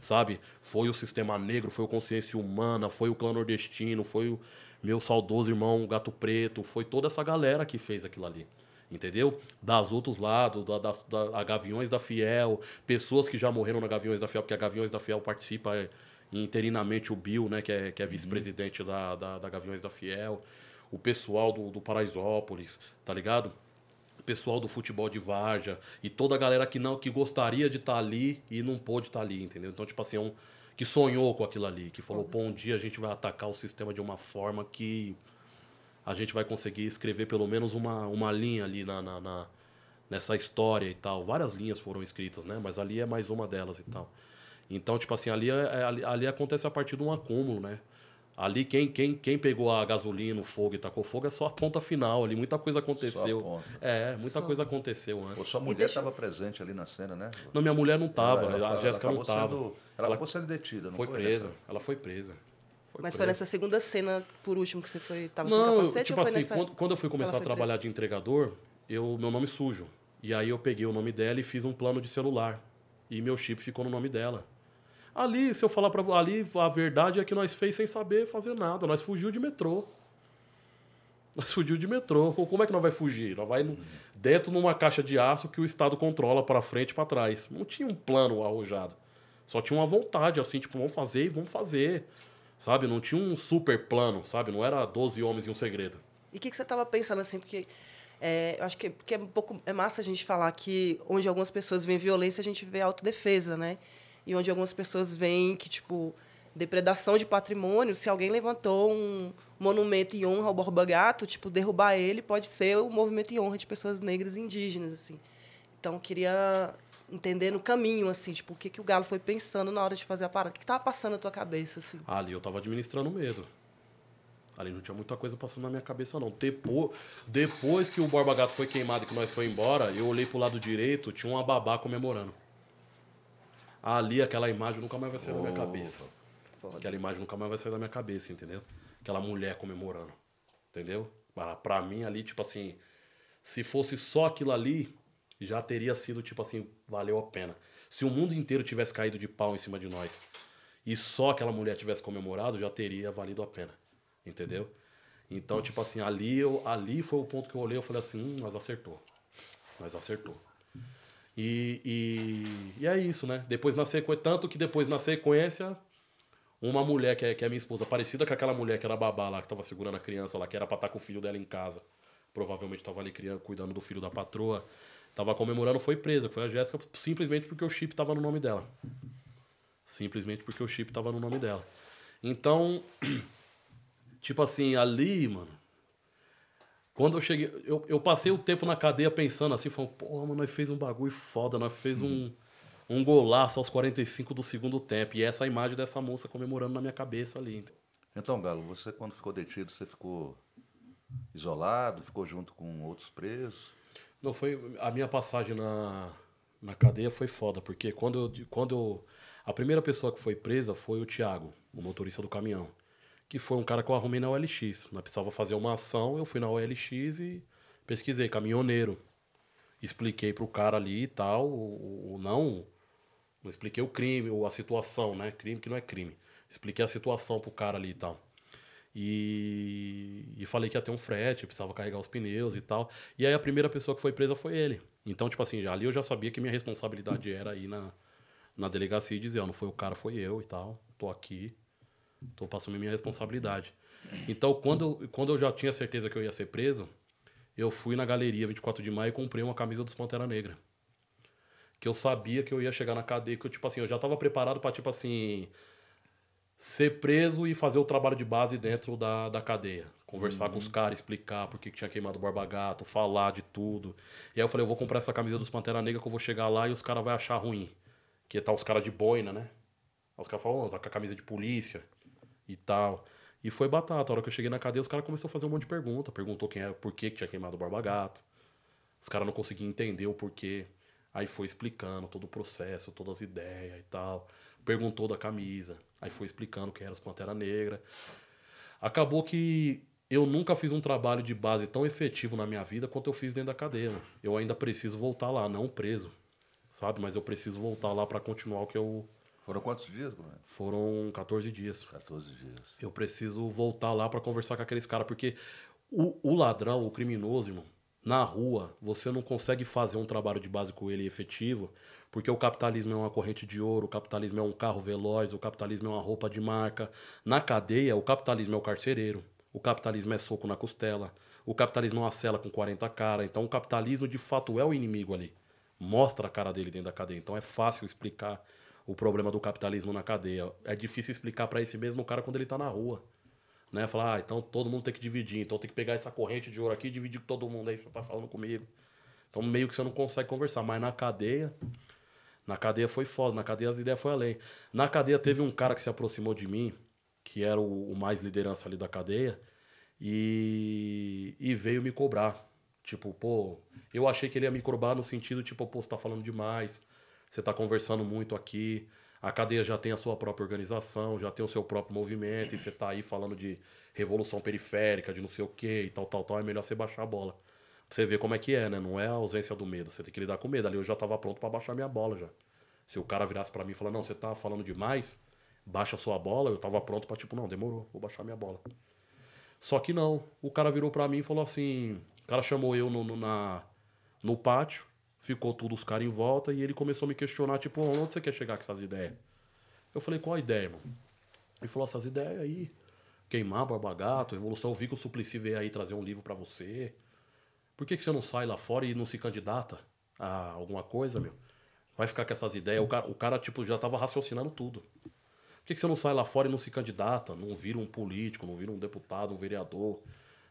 sabe? Foi o Sistema Negro, foi o Consciência Humana, foi o Clã Nordestino, foi o meu saudoso irmão Gato Preto, foi toda essa galera que fez aquilo ali. Entendeu? Das outros lados, da, da, da a Gaviões da Fiel, pessoas que já morreram na Gaviões da Fiel, porque a Gaviões da Fiel participa é, interinamente o Bill, né, que é, que é vice-presidente da, da, da Gaviões da Fiel, o pessoal do, do Paraisópolis, tá ligado? O pessoal do futebol de Varja e toda a galera que não que gostaria de estar ali e não pôde estar ali, entendeu? Então, tipo assim, é um, que sonhou com aquilo ali, que falou, pô, um dia a gente vai atacar o sistema de uma forma que a gente vai conseguir escrever pelo menos uma, uma linha ali na, na, na nessa história e tal. Várias linhas foram escritas, né? Mas ali é mais uma delas e tal. Então, tipo assim, ali, é, é, ali, ali acontece a partir de um acúmulo, né? Ali, quem, quem, quem pegou a gasolina, o fogo e tacou fogo é só a ponta final ali. Muita coisa aconteceu. Só a ponta. É, muita Só. coisa aconteceu antes. Pô, sua mulher deixa- estava presente ali na cena, né? Não, minha mulher não tava, Ela- ela- a Jéssica ela não acabou tava. sendo- ela acabou sendo detida, não foi foi? presa. Essa- Ela foi presa. Foi Mas foi nessa segunda cena, por último, que você foi. Tava sem Não, capacete tipo ou assim, nessa. quando, quando eu fui começar a trabalhar de entregador, eu, meu nome sujo. E aí eu peguei o nome dela e fiz um plano de celular. E meu chip ficou no nome dela. Ali, se eu falar pra vo- ali, a verdade é que nós fez sem saber fazer nada. Nós fugiu de metrô. Nós fugiu de metrô. Como é que nós vai fugir? Nós vai no- dentro numa caixa de aço que o Estado controla para frente e para trás. Não tinha um plano arrojado. Só tinha uma vontade, assim, tipo, vamos fazer e vamos fazer. Sabe? Não tinha um super plano, sabe? Não era 12 homens e um segredo. E o que, que você estava pensando assim? Porque é, eu acho que, que é um pouco é massa a gente falar que onde algumas pessoas veem violência, a gente vê autodefesa, né? E onde algumas pessoas veem que, tipo, depredação de patrimônio, se alguém levantou um monumento em honra ao Borba Gato, tipo, derrubar ele pode ser o movimento em honra de pessoas negras e indígenas, assim. Então, queria entender no caminho, assim, tipo, o que, que o Galo foi pensando na hora de fazer a parada. O que estava passando na tua cabeça, assim? Ali eu tava administrando medo. Ali não tinha muita coisa passando na minha cabeça, não. Depois, depois que o Borba Gato foi queimado e que nós foi embora, eu olhei pro lado direito, tinha uma babá comemorando. Ali, aquela imagem nunca mais vai sair da minha cabeça. Aquela imagem nunca mais vai sair da minha cabeça, entendeu? Aquela mulher comemorando. Entendeu? Pra, pra mim, ali, tipo assim, se fosse só aquilo ali, já teria sido, tipo assim, valeu a pena. Se o mundo inteiro tivesse caído de pau em cima de nós e só aquela mulher tivesse comemorado, já teria valido a pena. Entendeu? Então, tipo assim, ali, eu, ali foi o ponto que eu olhei e falei assim, hum, nós acertou. Nós acertou. E, e, e é isso, né? Depois na sequência, tanto que depois na sequência, uma mulher que é, que é minha esposa, parecida com aquela mulher que era babá lá, que tava segurando a criança lá, que era pra estar com o filho dela em casa. Provavelmente tava ali criando, cuidando do filho da patroa. Tava comemorando, foi presa, foi a Jéssica, simplesmente porque o chip tava no nome dela. Simplesmente porque o chip tava no nome dela. Então, tipo assim, ali, mano. Quando eu cheguei, eu, eu passei o tempo na cadeia pensando assim, falando, porra, mano, nós fez um bagulho foda, nós fez um, um golaço aos 45 do segundo tempo. E essa imagem dessa moça comemorando na minha cabeça ali. Então, Galo, você quando ficou detido, você ficou isolado, ficou junto com outros presos? Não, foi. A minha passagem na, na cadeia foi foda, porque quando eu, quando eu. A primeira pessoa que foi presa foi o Thiago, o motorista do caminhão. Que foi um cara que eu arrumei na OLX. Nós precisava fazer uma ação, eu fui na OLX e pesquisei, caminhoneiro. Expliquei pro cara ali e tal, o, o- não. Não expliquei o crime, ou a situação, né? Crime que não é crime. Expliquei a situação pro cara ali e tal. E, e falei que ia ter um frete, precisava carregar os pneus e tal. E aí a primeira pessoa que foi presa foi ele. Então, tipo assim, ali eu já sabia que minha responsabilidade era ir na, na delegacia e dizer, ó, não foi o cara, foi eu e tal. Tô aqui, tô passando minha responsabilidade. Então, quando, quando eu já tinha certeza que eu ia ser preso, eu fui na galeria 24 de maio e comprei uma camisa dos Pantera Negra. Que eu sabia que eu ia chegar na cadeia, que eu, tipo assim, eu já tava preparado pra, tipo assim, ser preso e fazer o trabalho de base dentro da, da cadeia. Conversar com os caras, explicar por que tinha queimado o Barba falar de tudo. E aí eu falei, eu vou comprar essa camisa dos Pantera Negra que eu vou chegar lá e os caras vão achar ruim. Que tá os caras de boina, né? Aí os caras falam, oh, tá com a camisa de polícia e tal. E foi batata. A hora que eu cheguei na cadeia, os caras começaram a fazer um monte de pergunta. Perguntou quem era, por que que tinha queimado o Barba. Os caras não conseguiam entender o porquê. Aí foi explicando todo o processo, todas as ideias e tal. Perguntou da camisa. Aí foi explicando quem era os Pantera Negra. Acabou que eu nunca fiz um trabalho de base tão efetivo na minha vida quanto eu fiz dentro da cadeia. Mano. Eu ainda preciso voltar lá, não preso, sabe? Mas eu preciso voltar lá para continuar o que eu. Foram quantos dias? Foram 14 dias. 14 dias. Eu preciso voltar lá para conversar com aqueles caras, porque o, o ladrão, o criminoso, irmão, na rua, você não consegue fazer um trabalho de base com ele efetivo, porque o capitalismo é uma corrente de ouro, o capitalismo é um carro veloz, o capitalismo é uma roupa de marca. Na cadeia, o capitalismo é o carcereiro, o capitalismo é soco na costela, o capitalismo é uma cela com 40 caras. Então, o capitalismo de fato é o inimigo ali. Mostra a cara dele dentro da cadeia. Então, é fácil explicar o problema do capitalismo na cadeia. É difícil explicar para esse mesmo cara quando ele está na rua né? Falar, ah, então todo mundo tem que dividir, então tem que pegar essa corrente de ouro aqui e dividir com todo mundo aí, você tá falando comigo. Então meio que você não consegue conversar, mas na cadeia, na cadeia foi foda, na cadeia as ideias foi além. Na cadeia teve um cara que se aproximou de mim, que era o, o mais liderança ali da cadeia, e, e veio me cobrar. Tipo, pô, eu achei que ele ia me cobrar no sentido, tipo, pô, você tá falando demais, você tá conversando muito aqui, a cadeia já tem a sua própria organização, já tem o seu próprio movimento, e você tá aí falando de revolução periférica, de não sei o quê e tal, tal, tal, é melhor você baixar a bola. Pra você ver como é que é, né? Não é a ausência do medo, você tem que lidar com medo. Ali eu já tava pronto para baixar minha bola já. Se o cara virasse para mim e falar, não, você tá falando demais, baixa a sua bola, eu tava pronto para tipo, não, demorou, vou baixar minha bola. Só que não, o cara virou para mim e falou assim, o cara chamou eu no, no, na, no pátio, Ficou tudo os caras em volta e ele começou a me questionar, tipo, onde você quer chegar com essas ideias? Eu falei, qual a ideia, irmão? Ele falou, essas ideias aí, queimar Barba Gato, evolução, eu vi que o Suplicy veio aí trazer um livro para você. Por que, que você não sai lá fora e não se candidata a alguma coisa, meu? Vai ficar com essas ideias. O cara, o cara tipo, já tava raciocinando tudo. Por que, que você não sai lá fora e não se candidata? Não vira um político, não vira um deputado, um vereador.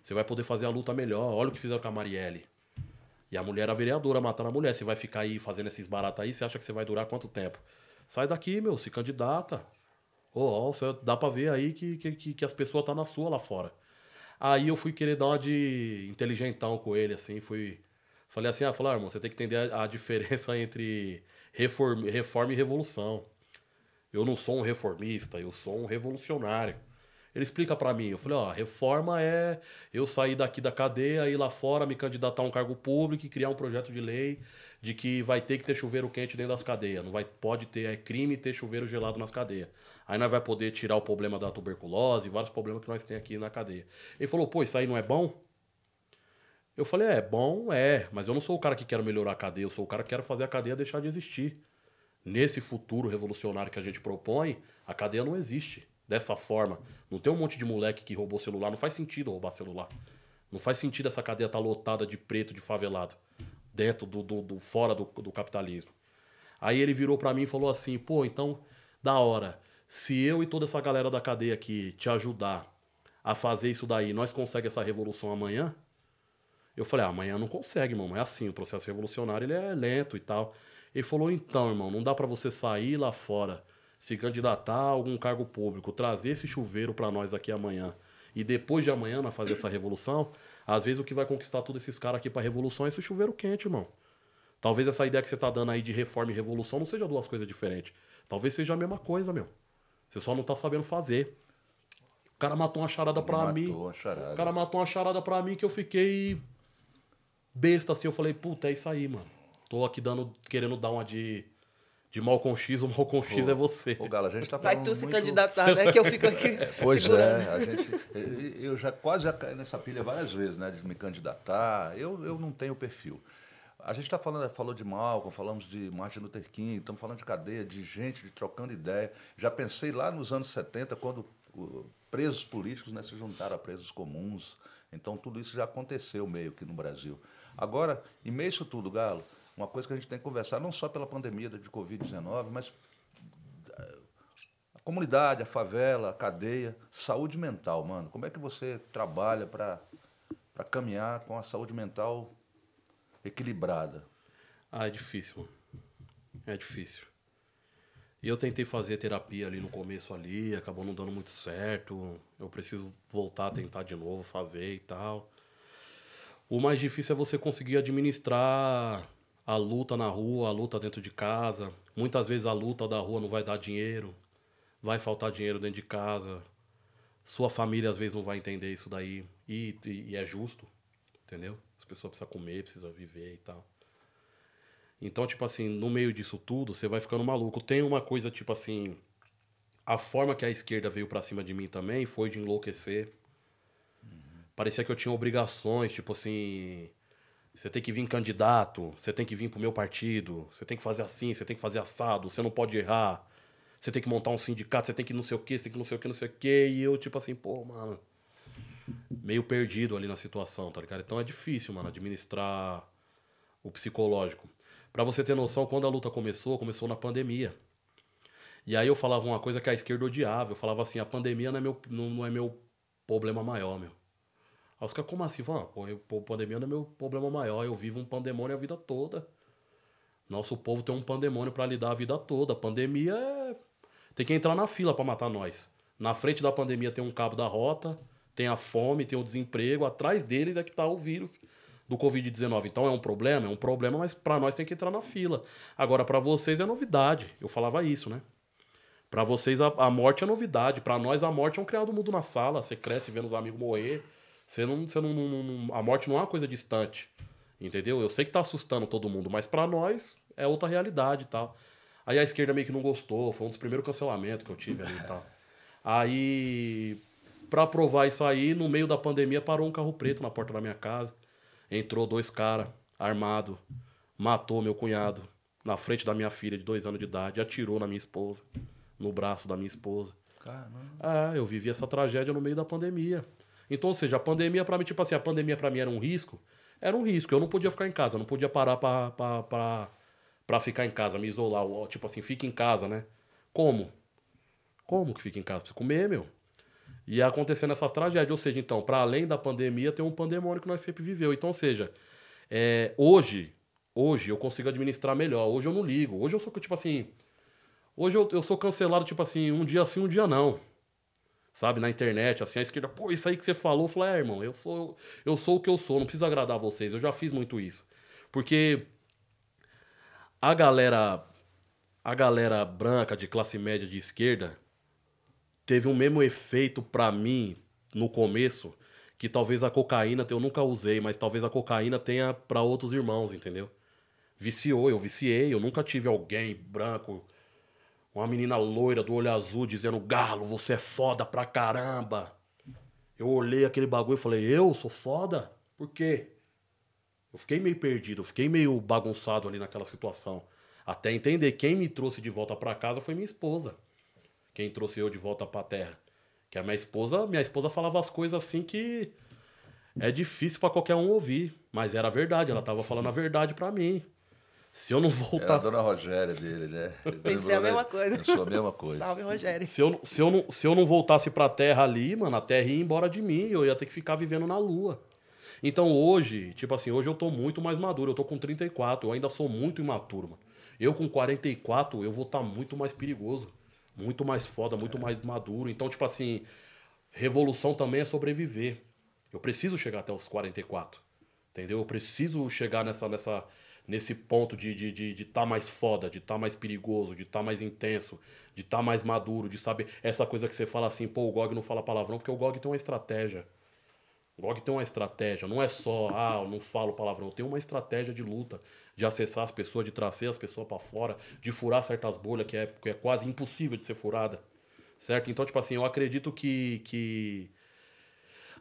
Você vai poder fazer a luta melhor. Olha o que fizeram com a Marielle. E a mulher era vereadora, matando a mulher. Você vai ficar aí fazendo esses baratos aí, você acha que você vai durar quanto tempo? Sai daqui, meu, se candidata. Ô, oh, dá pra ver aí que, que, que as pessoas tá na sua lá fora. Aí eu fui querer dar uma de inteligentão com ele, assim, fui... Falei assim, ah, falei, ah, irmão, você tem que entender a, a diferença entre reforma, reforma e revolução. Eu não sou um reformista, eu sou um revolucionário. Ele explica para mim. Eu falei, ó, reforma é eu sair daqui da cadeia, ir lá fora, me candidatar a um cargo público e criar um projeto de lei de que vai ter que ter chuveiro quente dentro das cadeias. Não vai, pode ter, é crime ter chuveiro gelado nas cadeias. Aí nós vai poder tirar o problema da tuberculose, vários problemas que nós temos aqui na cadeia. Ele falou, pô, isso aí não é bom? Eu falei, é, bom é, mas eu não sou o cara que quero melhorar a cadeia, eu sou o cara que quero fazer a cadeia deixar de existir. Nesse futuro revolucionário que a gente propõe, a cadeia não existe dessa forma. Não tem um monte de moleque que roubou celular. Não faz sentido roubar celular. Não faz sentido essa cadeia estar tá lotada de preto, de favelado. Dentro do, do, do fora do, do capitalismo. Aí ele virou para mim e falou assim: pô, então, da hora. Se eu e toda essa galera da cadeia aqui te ajudar a fazer isso daí, nós conseguimos essa revolução amanhã? Eu falei, ah, amanhã não consegue, irmão. É assim, o processo revolucionário ele é lento e tal. Ele falou, então, irmão, não dá para você sair lá fora se candidatar a algum cargo público, trazer esse chuveiro para nós aqui amanhã e depois de amanhã nós fazer essa revolução, às vezes o que vai conquistar todos esses caras aqui para revolução é esse chuveiro quente, irmão. Talvez essa ideia que você tá dando aí de reforma e revolução não seja duas coisas diferentes. Talvez seja a mesma coisa, meu. Você só não tá sabendo fazer. O cara matou uma charada pra matou mim. Uma charada. O cara matou uma charada pra mim que eu fiquei besta assim. Eu falei, puta, é isso aí, mano. Tô aqui dando, querendo dar uma de de Malcom X, o Malcom X é você. Ô, Galo, a gente tá falando Vai tu muito... se candidatar, né? Que eu fico aqui Pois segurando. é, a gente... Eu já quase já caí nessa pilha várias vezes, né? De me candidatar. Eu, eu não tenho perfil. A gente está falando, falou de Malcolm, falamos de Martin Luther King, estamos falando de cadeia, de gente, de trocando ideia. Já pensei lá nos anos 70, quando presos políticos né, se juntaram a presos comuns. Então, tudo isso já aconteceu meio que no Brasil. Agora, em meio a isso tudo, Galo, uma coisa que a gente tem que conversar, não só pela pandemia de Covid-19, mas eh, a comunidade, a favela, a cadeia, saúde mental, mano. Como é que você trabalha para caminhar com a saúde mental equilibrada? Ah, é difícil. É difícil. E eu tentei fazer terapia ali no começo ali, acabou não dando muito certo. Eu preciso voltar a tentar de novo, fazer e tal. O mais difícil é você conseguir administrar a luta na rua, a luta dentro de casa. Muitas vezes a luta da rua não vai dar dinheiro, vai faltar dinheiro dentro de casa. Sua família às vezes não vai entender isso daí. E, e, e é justo, entendeu? As pessoas precisam comer, precisam viver e tal. Então, tipo assim, no meio disso tudo, você vai ficando maluco. Tem uma coisa, tipo assim. A forma que a esquerda veio pra cima de mim também foi de enlouquecer. Parecia que eu tinha obrigações, tipo assim. Você tem que vir candidato, você tem que vir pro meu partido, você tem que fazer assim, você tem que fazer assado, você não pode errar. Você tem que montar um sindicato, você tem que não sei o quê, você tem que não sei o quê, não sei o quê. E eu, tipo assim, pô, mano. Meio perdido ali na situação, tá ligado? Então é difícil, mano, administrar o psicológico. Pra você ter noção, quando a luta começou, começou na pandemia. E aí eu falava uma coisa que a esquerda odiava. Eu falava assim, a pandemia não é meu, não, não é meu problema maior, meu. Aí os caras, como assim? Falam, ah, pô, pandemia não é meu problema maior. Eu vivo um pandemônio a vida toda. Nosso povo tem um pandemônio pra lidar a vida toda. A pandemia é... Tem que entrar na fila pra matar nós. Na frente da pandemia tem um cabo da rota, tem a fome, tem o desemprego. Atrás deles é que tá o vírus do Covid-19. Então é um problema? É um problema, mas pra nós tem que entrar na fila. Agora, pra vocês é novidade. Eu falava isso, né? Pra vocês a, a morte é novidade. Pra nós a morte é um criado mudo na sala. Você cresce vendo os amigos morrer. Você não, você não, não- não- a morte não é uma coisa distante. Entendeu? Eu sei que tá assustando todo mundo, mas pra nós é outra realidade e tal. Aí a esquerda meio que não gostou, foi um dos primeiros cancelamentos que eu tive ali e tal. Aí, pra provar isso aí, no meio da pandemia parou um carro preto na porta da minha casa. Entrou dois caras, armado, matou meu cunhado na frente da minha filha de dois anos de idade, atirou na minha esposa, no braço da minha esposa. Caramba. Ah, eu vivi essa tragédia no meio da pandemia. Então, ou seja, a pandemia pra mim, tipo assim, a pandemia pra mim era um risco. Era um risco. Eu não podia ficar em casa, não podia parar pra ficar em casa, me isolar. Tipo assim, fica em casa, né? Como? Como que fica em casa? Precisa comer, meu. E acontecendo essas tragédias. Ou seja, então, para além da pandemia, tem um pandemônio que nós sempre viveu. Então, ou seja, é, hoje, hoje eu consigo administrar melhor. Hoje eu não ligo. Hoje eu sou, tipo assim... Hoje eu, eu sou cancelado, tipo assim, um dia sim, um dia não sabe, na internet, assim, a esquerda, pô, isso aí que você falou, eu falei, é, irmão, eu sou, eu sou o que eu sou, não preciso agradar vocês, eu já fiz muito isso. Porque a galera, a galera branca de classe média de esquerda teve o mesmo efeito pra mim no começo que talvez a cocaína, eu nunca usei, mas talvez a cocaína tenha pra outros irmãos, entendeu? Viciou, eu viciei, eu nunca tive alguém branco uma menina loira do olho azul dizendo: Galo, você é foda pra caramba. Eu olhei aquele bagulho e falei: Eu sou foda? Por quê? Eu fiquei meio perdido, eu fiquei meio bagunçado ali naquela situação. Até entender quem me trouxe de volta pra casa foi minha esposa. Quem trouxe eu de volta pra terra. Que a minha esposa, minha esposa falava as coisas assim que é difícil pra qualquer um ouvir, mas era verdade, ela tava falando a verdade pra mim. Se eu não Era a voltasse dona Rogéria dele, né? Pensei a mesma coisa. Eu sou a mesma coisa. Salve, Rogério. Se eu, se, eu não, se eu não voltasse pra terra ali, mano, a terra ia embora de mim. Eu ia ter que ficar vivendo na lua. Então hoje, tipo assim, hoje eu tô muito mais maduro. Eu tô com 34, eu ainda sou muito imaturo, mano. Eu com 44, eu vou estar muito mais perigoso. Muito mais foda, muito mais maduro. Então, tipo assim, revolução também é sobreviver. Eu preciso chegar até os 44. Entendeu? Eu preciso chegar nessa, nessa, nesse ponto de estar de, de, de tá mais foda, de estar tá mais perigoso, de estar tá mais intenso, de estar tá mais maduro, de saber. Essa coisa que você fala assim, pô, o GOG não fala palavrão, porque o GOG tem uma estratégia. O GOG tem uma estratégia, não é só, ah, eu não falo palavrão, tem uma estratégia de luta, de acessar as pessoas, de trazer as pessoas para fora, de furar certas bolhas que é, que é quase impossível de ser furada. Certo? Então, tipo assim, eu acredito que, que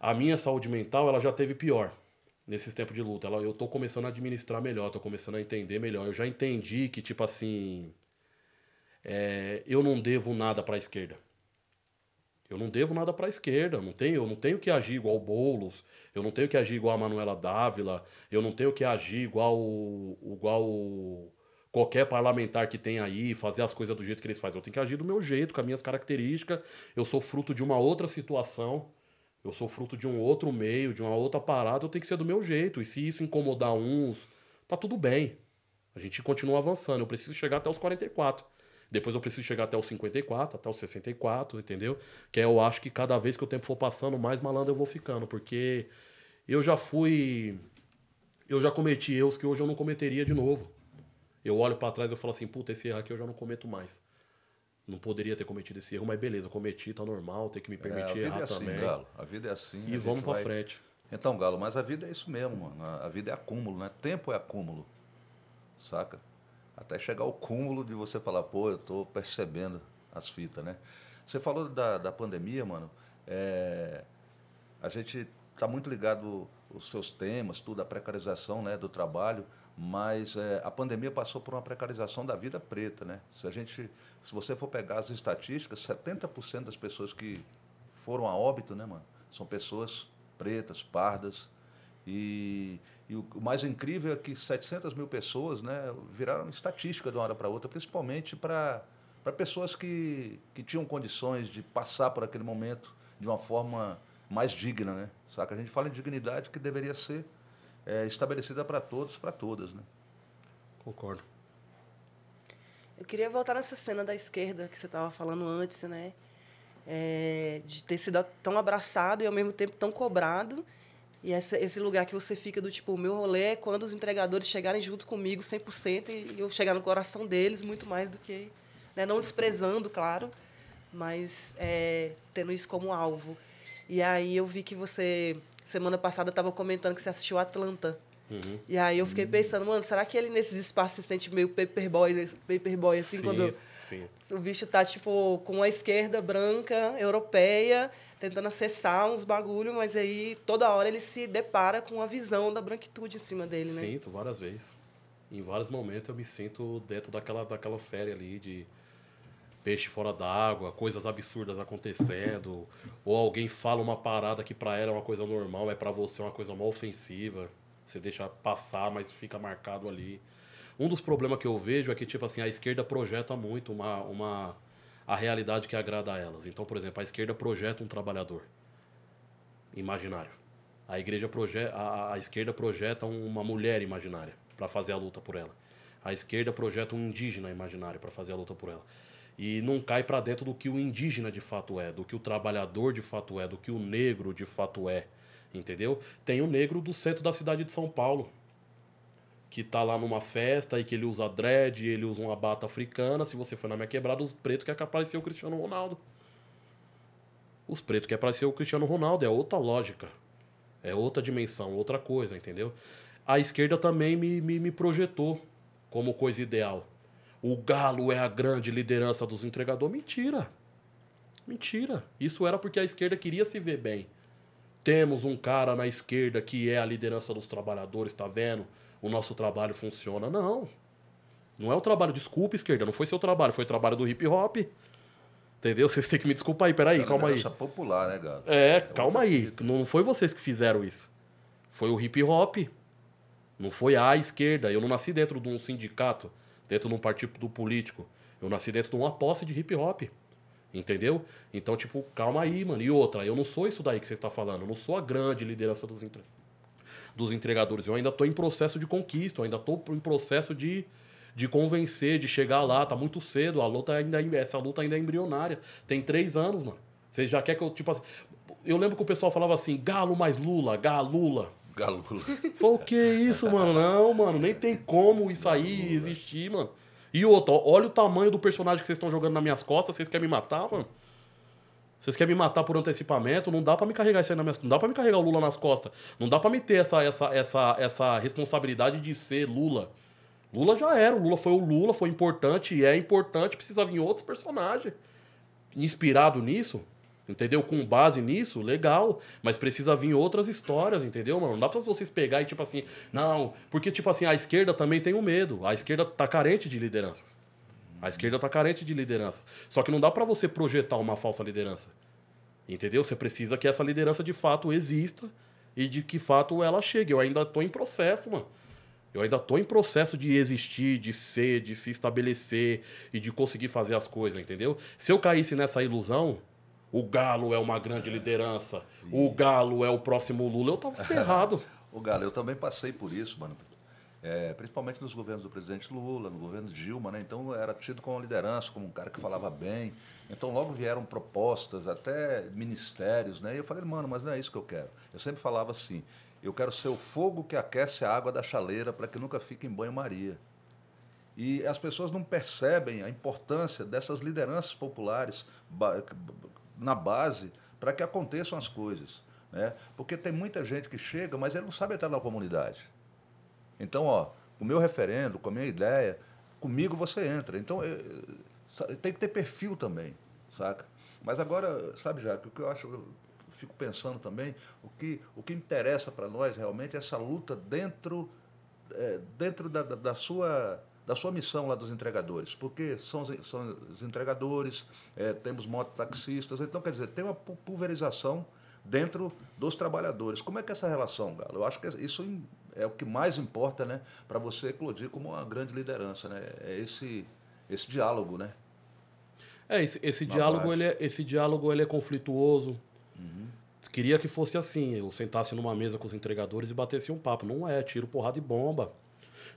a minha saúde mental ela já teve pior nesses tempos de luta. Ela, eu tô começando a administrar melhor, tô começando a entender melhor. Eu já entendi que, tipo assim, é, eu não devo nada para a esquerda. Eu não devo nada para a esquerda. Não tenho, eu não tenho que agir igual o Boulos. Eu não tenho que agir igual a Manuela Dávila. Eu não tenho que agir igual, igual qualquer parlamentar que tem aí, fazer as coisas do jeito que eles fazem. Eu tenho que agir do meu jeito, com as minhas características. Eu sou fruto de uma outra situação. Eu sou fruto de um outro meio, de uma outra parada, eu tenho que ser do meu jeito. E se isso incomodar uns, tá tudo bem. A gente continua avançando. Eu preciso chegar até os 44. Depois eu preciso chegar até os 54, até os 64, entendeu? Que eu acho que cada vez que o tempo for passando, mais malandro eu vou ficando. Porque eu já fui. Eu já cometi erros que hoje eu não cometeria de novo. Eu olho para trás e falo assim, puta, esse erro aqui eu já não cometo mais. Não poderia ter cometido esse erro, mas beleza, cometi, tá normal, tem que me É, a permitir vida errar é assim, também. Galo. A vida é assim. E vamos pra vai- frente. Então, Galo, mas a vida é isso mesmo, mano. A- A vida é acúmulo, né? Tempo é acúmulo. Saca? Até chegar ao cúmulo de você falar, pô, eu tô percebendo as fitas, né? Você falou da, da pandemia, mano. É, a gente tá muito ligado os seus temas, tudo, a precarização né, do trabalho, mas é, a pandemia passou por uma precarização da vida preta, né? Se a gente, se você for pegar as estatísticas, 70% das pessoas que foram a óbito, né, mano, são pessoas pretas, pardas, e, e o mais incrível é que 700 mil pessoas né, viraram estatística de uma hora para outra, principalmente para pessoas que, que tinham condições de passar por aquele momento de uma forma mais digna. Né? Saca? A gente fala em dignidade que deveria ser é, estabelecida para todos, para todas. Né? Concordo. Eu queria voltar nessa cena da esquerda que você estava falando antes, né? É, de ter sido tão abraçado e ao mesmo tempo tão cobrado. E essa, esse lugar que você fica do tipo, o meu rolê é quando os entregadores chegarem junto comigo 100% e eu chegar no coração deles muito mais do que. Né? Não desprezando, claro, mas é, tendo isso como alvo. E aí eu vi que você, semana passada, estava comentando que você assistiu Atlanta. Uhum. E aí eu fiquei pensando, mano, será que ele nesses espaços se sente meio paperboy, paperboy assim, sim, quando sim. o bicho tá, tipo, com a esquerda branca, europeia, tentando acessar uns bagulho, mas aí toda hora ele se depara com a visão da branquitude em cima dele, né? Sinto várias vezes. Em vários momentos eu me sinto dentro daquela, daquela série ali de peixe fora d'água, coisas absurdas acontecendo, ou alguém fala uma parada que pra ela é uma coisa normal, é pra você uma coisa mal ofensiva. Você deixa passar, mas fica marcado ali. Um dos problemas que eu vejo é que, tipo assim, a esquerda projeta muito uma, uma, a realidade que agrada a elas. Então, por exemplo, a esquerda projeta um trabalhador imaginário. A igreja projeta, a, a esquerda projeta uma mulher imaginária para fazer a luta por ela. A esquerda projeta um indígena imaginário para fazer a luta por ela. E não cai para dentro do que o indígena de fato é, do que o trabalhador de fato é, do que o negro de fato é. Entendeu? Tem o negro do centro da cidade de São Paulo, que tá lá numa festa e que ele usa dread, ele usa uma bata africana. Se você for na minha quebrada, os pretos que aparecer o Cristiano Ronaldo. Os pretos quer aparecer o Cristiano Ronaldo, é outra lógica. É outra dimensão, outra coisa, entendeu? A esquerda também me, me, me projetou como coisa ideal. O Galo é a grande liderança dos entregadores. Mentira. Mentira. Isso era porque a esquerda queria se ver bem. Temos um cara na esquerda que é a liderança dos trabalhadores, tá vendo? O nosso trabalho funciona. Não. Não é o trabalho, desculpa, esquerda, não foi seu trabalho, foi o trabalho do hip hop. Entendeu? Vocês têm que me desculpar aí, peraí, É calma aí. popular, né, Galo? É, calma aí. Não foi vocês que fizeram isso. Foi o hip hop. Não foi a esquerda. Eu não nasci dentro de um sindicato, dentro de um partido político. Eu nasci dentro de uma posse de hip hop. Entendeu? Então, tipo, calma aí, mano. E outra, eu não sou isso daí que você está falando. Eu não sou a grande liderança dos, entre... dos entregadores. Eu ainda estou em processo de conquista. Eu ainda estou em processo de, de convencer, de chegar lá. Tá muito cedo. A luta ainda, é- essa luta ainda é embrionária. Tem três anos, mano. Vocês já quer que eu, tipo assim. Eu lembro que o pessoal falava assim: Galo mais Lula, Galo Lula. Galo. Falei, o que isso, mano? Não, mano, nem tem como isso aí existir, mano. E outra, ó, olha o tamanho do personagem que vocês estão jogando nas minhas costas, vocês querem me matar, mano? Vocês querem me matar por antecipamento? Não dá pra me carregar isso aí na minha... Não dá pra me carregar o Lula nas costas. Não dá pra me ter essa, essa, essa, essa responsabilidade de ser Lula. Lula já era, o Lula foi o Lula, foi importante e é importante, precisa vir outros personagens. Inspirado nisso, entendeu? Com base nisso, legal. Mas precisa vir outras histórias, entendeu, mano? Não dá pra vocês pegar e tipo assim, não, porque tipo assim, a esquerda também tem um medo. A esquerda tá carente de lideranças. A esquerda tá carente de lideranças. Só que não dá pra você projetar uma falsa liderança. Entendeu? Você precisa que essa liderança de fato exista e de que fato ela chegue. Eu ainda tô em processo, mano. Eu ainda tô em processo de existir, de ser, de se estabelecer e de conseguir fazer as coisas, entendeu? Se eu caísse nessa ilusão, o Galo é uma grande liderança, o Galo é o próximo Lula, eu tava ferrado. Ô, Galo, eu também passei por isso, mano. É, principalmente nos governos do presidente Lula, no governo Dilma, né? Então era tido como liderança, como um cara que falava bem. Então logo vieram propostas, até ministérios, né? E eu falei, mano, mas não é isso que eu quero. Eu sempre falava assim: eu quero ser o fogo que aquece a água da chaleira para que nunca fique em banho-maria. E as pessoas não percebem a importância dessas lideranças populares na base para que aconteçam as coisas. Né? Porque tem muita gente que chega, mas ele não sabe entrar na comunidade. Então, ó, o meu referendo, com a minha ideia, comigo você entra. Então, eh, sa- tem que ter perfil também, saca? Mas agora, sabe, Jaque, o que eu acho, eu fico pensando também, o que, o que interessa para nós realmente é essa luta dentro, eh, dentro da, da, da sua da sua missão lá dos entregadores, porque são os, são os entregadores, eh, temos mototaxistas, então quer dizer, tem uma pu- pulverização dentro dos trabalhadores. Como é que é essa relação, Galo? Eu acho que isso é o que mais importa, né, para você eclodir como uma grande liderança, né? É esse esse diálogo, né? É, esse, esse Na diálogo, base. ele é, esse diálogo ele é conflituoso. Queria que fosse assim, eu sentasse numa mesa com os entregadores e batesse um papo. Não é, tiro, porrada e bomba.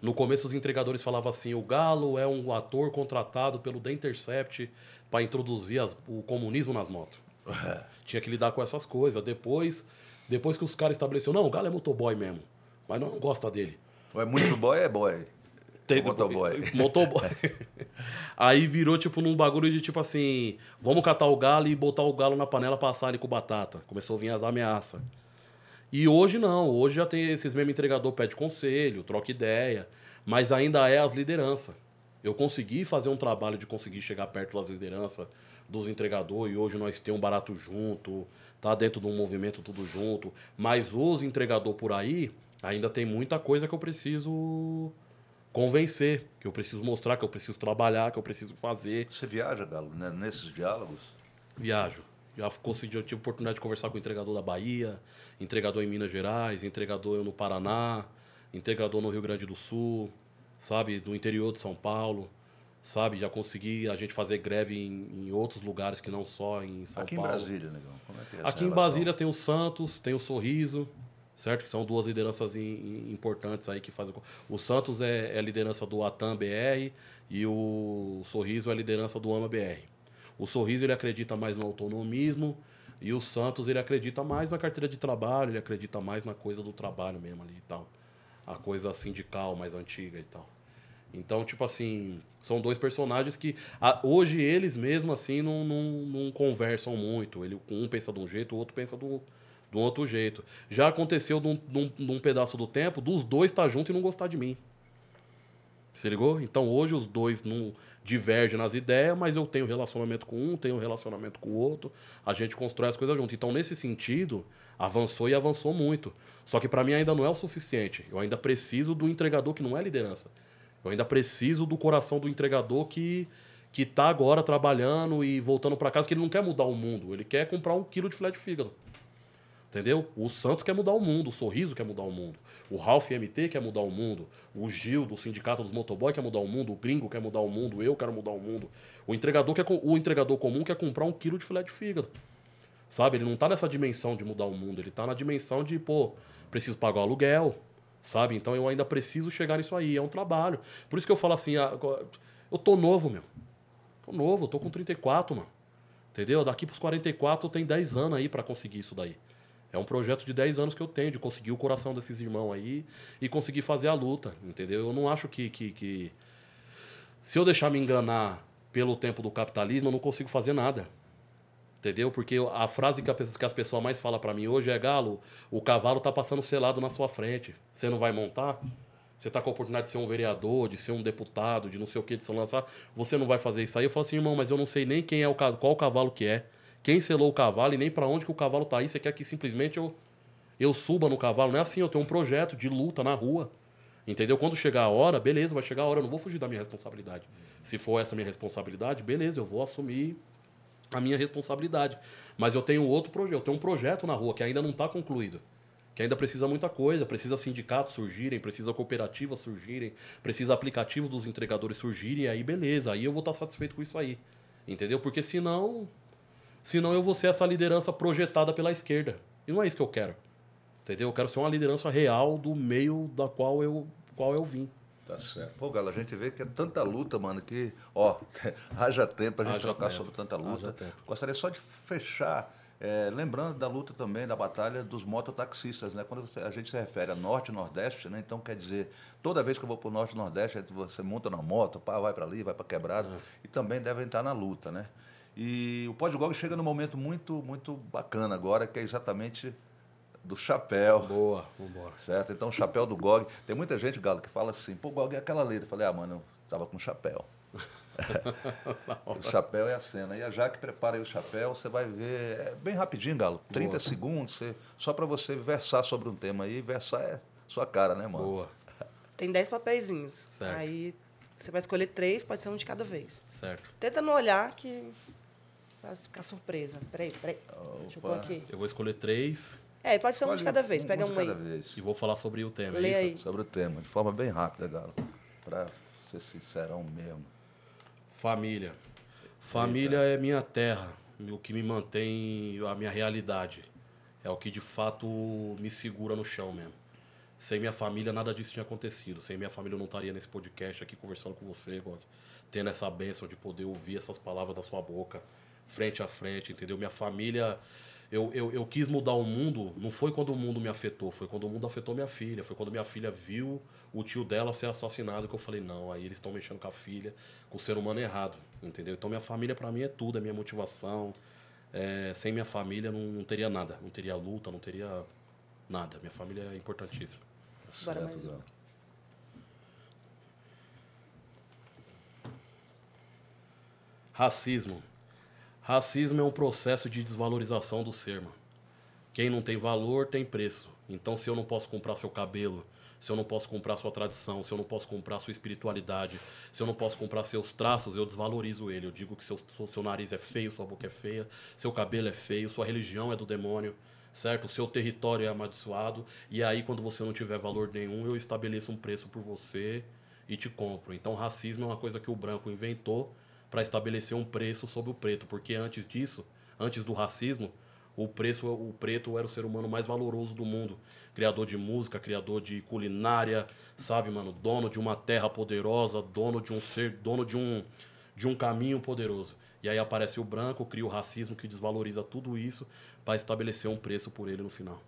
No começo os entregadores falavam assim, o Galo é um ator contratado pelo The Intercept para introduzir as- o comunismo nas motos. Tinha que lidar com essas coisas. Depois, depois que os caras estabeleceram, não, o Galo é motoboy mesmo, mas não, não gosta dele. É muito boy, é boy. Tem- motoboy. Motoboy. Aí virou, tipo, num bagulho de, tipo assim, vamos catar o galo e botar o galo na panela pra assar ali com batata. Começou a vir as ameaças. E hoje não, hoje já tem esses mesmos entregador pede conselho, troca ideia, mas ainda é as lideranças. Eu consegui fazer um trabalho de conseguir chegar perto das lideranças, dos entregadores, e hoje nós temos um barato junto, tá dentro de um movimento tudo junto, mas os entregador por aí, ainda tem muita coisa que eu preciso convencer, que eu preciso mostrar, que eu preciso trabalhar, que eu preciso fazer. Você viaja, Galo, né, nesses diálogos? Viajo. Já consegui, eu tive oportunidade de conversar com o entregador da Bahia, entregador em Minas Gerais, entregador no Paraná, entregador no Rio Grande do Sul, sabe, do interior de São Paulo, sabe, já consegui a gente fazer greve em, em outros lugares que não só em São Aqui Paulo. em Brasília, negão. Como é que é essa Aqui em relação? Brasília tem o Santos, tem o Sorriso, certo? Que são duas lideranças im- im- importantes aí que fazem. O Santos é, é a liderança do Atam BR e o Sorriso é a liderança do AMA BR. O Sorriso ele acredita mais no autonomismo e o Santos ele acredita mais na carteira de trabalho, ele acredita mais na coisa do trabalho mesmo ali e tal. A coisa sindical mais antiga e tal. Então, tipo assim, são dois personagens que a- hoje eles mesmo assim não, não, não conversam muito. Ele, um pensa de um jeito, o outro pensa do, um outro jeito. Já aconteceu num, num, num pedaço do tempo dos dois estar junto e não gostar de mim. Se ligou? Então hoje os dois não divergem nas ideias, mas eu tenho relacionamento com um, tenho relacionamento com o outro, a gente constrói as coisas junto. Então, nesse sentido, avançou e avançou muito. Só que para mim ainda não é o suficiente. Eu ainda preciso do entregador que não é liderança. Eu ainda preciso do coração do entregador que que tá agora trabalhando e voltando para casa, que ele não quer mudar o mundo, ele quer comprar um quilo de filé de fígado. Entendeu? O Santos quer mudar o mundo, o Sorriso quer mudar o mundo, o Ralph MT quer mudar o mundo, o Gil do Sindicato dos Motoboy quer mudar o mundo, o Gringo quer mudar o mundo, eu quero mudar o mundo. O entregador, quer, o entregador comum quer comprar um quilo de filé de fígado. Sabe? Ele não tá nessa dimensão de mudar o mundo, ele tá na dimensão de, pô, preciso pagar o aluguel, sabe? Então eu ainda preciso chegar nisso aí, é um trabalho. Por isso que eu falo assim, ah, eu tô novo, meu. Tô novo, tô com 34, mano. Entendeu? Daqui pros 44 eu tenho 10 anos aí pra conseguir isso daí. É um projeto de 10 anos que eu tenho, de conseguir o coração desses irmãos aí e conseguir fazer a luta, entendeu? Eu não acho que, que, que... Se eu deixar me enganar pelo tempo do capitalismo, eu não consigo fazer nada. Entendeu? Porque a frase que, a que as pessoas mais falam pra mim hoje é: Galo, o cavalo tá passando selado na sua frente. Você não vai montar? Você tá com a oportunidade de ser um vereador, de ser um deputado, de não sei o que, de se lançar. Você não vai fazer isso aí? Eu falo assim, irmão, mas eu não sei nem quem é o qual o cavalo que é, quem selou o cavalo e nem pra onde que o cavalo tá aí. Você quer que simplesmente eu, eu suba no cavalo? Não é assim, eu tenho um projeto de luta na rua. Entendeu? Quando chegar a hora, beleza, vai chegar a hora, eu não vou fugir da minha responsabilidade. Se for essa minha responsabilidade, beleza, eu vou assumir a minha responsabilidade. Mas eu tenho outro projeto, eu tenho um projeto na rua que ainda não está concluído. Que ainda precisa muita coisa, precisa sindicatos surgirem, precisa cooperativas surgirem, precisa aplicativos dos entregadores surgirem, aí beleza, aí eu vou estar satisfeito com isso aí. Entendeu? Porque senão, senão eu vou ser essa liderança projetada pela esquerda. E não é isso que eu quero. Entendeu? Eu quero ser uma liderança real do meio da qual eu, qual eu vim. Tá certo. Pô, Galo, a gente vê que é tanta luta, mano, que, ó, haja tempo a gente Haja trocar tempo, sobre tanta luta. Gostaria só de fechar É, lembrando da luta também, da batalha dos mototaxistas, né? Quando a gente se refere a Norte e Nordeste, né? Então quer dizer, toda vez que eu vou para o Norte e Nordeste, você monta na moto, pá, vai para ali, vai para quebrado, e também devem estar na luta, né? E o Podgog chega num momento muito, muito bacana agora, que é exatamente do chapéu. Boa, vambora. Certo? Então, o chapéu do Gog. Tem muita gente, Galo, que fala assim, pô, Gog é aquela letra. Eu falei, ah, mano, eu tava com chapéu. o chapéu é a cena. E a Jaque prepara aí o chapéu, você vai ver. É bem rapidinho, Galo. 30 Boa. segundos, você, só para você versar sobre um tema aí. Versar é sua cara, né, mano? Boa. Tem 10 papeizinhos. Certo. Aí você vai escolher três, pode ser um de cada vez. Certo. Tenta não olhar que. Para ficar surpresa. Peraí, peraí. Opa. Deixa eu pôr aqui. Eu vou escolher três. É, pode ser um de cada vez. Um, Pega um, um aí. Vez. E vou falar sobre o tema, Lê é aí. Sobre o tema, de forma bem rápida, Galo. Para ser sincerão mesmo. Família. Família Eita. é minha terra, o que me mantém a minha realidade. É o que de fato me segura no chão mesmo. Sem minha família, nada disso tinha acontecido. Sem minha família, eu não estaria nesse podcast aqui conversando com você, Gog. Tendo essa bênção de poder ouvir essas palavras da sua boca, frente a frente, entendeu? Minha família eu, eu, eu quis mudar o mundo, não foi quando o mundo me afetou, foi quando o mundo afetou minha filha. Foi quando minha filha viu o tio dela ser assassinado que eu falei, não, aí eles estão mexendo com a filha, com o ser humano errado, entendeu? Então minha família para mim é tudo, é minha motivação. É, sem minha família não, não, teria nada, não teria luta, não teria nada. Minha família é importantíssima. Bora mais um. Racismo. Racismo é um processo de desvalorização do ser, mano. Quem não tem valor tem preço. Então, se eu não posso comprar seu cabelo, se eu não posso comprar sua tradição, se eu não posso comprar sua espiritualidade, se eu não posso comprar seus traços, eu desvalorizo ele. Eu digo que seu, seu nariz é feio, sua boca é feia, seu cabelo é feio, sua religião é do demônio, certo? O seu território é amaldiçoado. E aí, quando você não tiver valor nenhum, eu estabeleço um preço por você e te compro. Então, racismo é uma coisa que o branco inventou para estabelecer um preço sobre o preto, porque antes disso, antes do racismo, o preço, o preto era o ser humano mais valoroso do mundo, criador de música, criador de culinária, sabe, mano, dono de uma terra poderosa, dono de um ser, dono de um de um caminho poderoso. E aí aparece o branco, cria o racismo que desvaloriza tudo isso para estabelecer um preço por ele no final.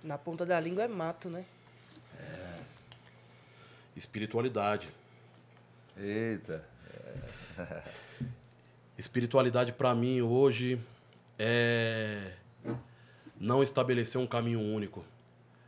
Na ponta da língua é mato, né? É. Espiritualidade. Eita. Espiritualidade para mim hoje é não estabelecer um caminho único.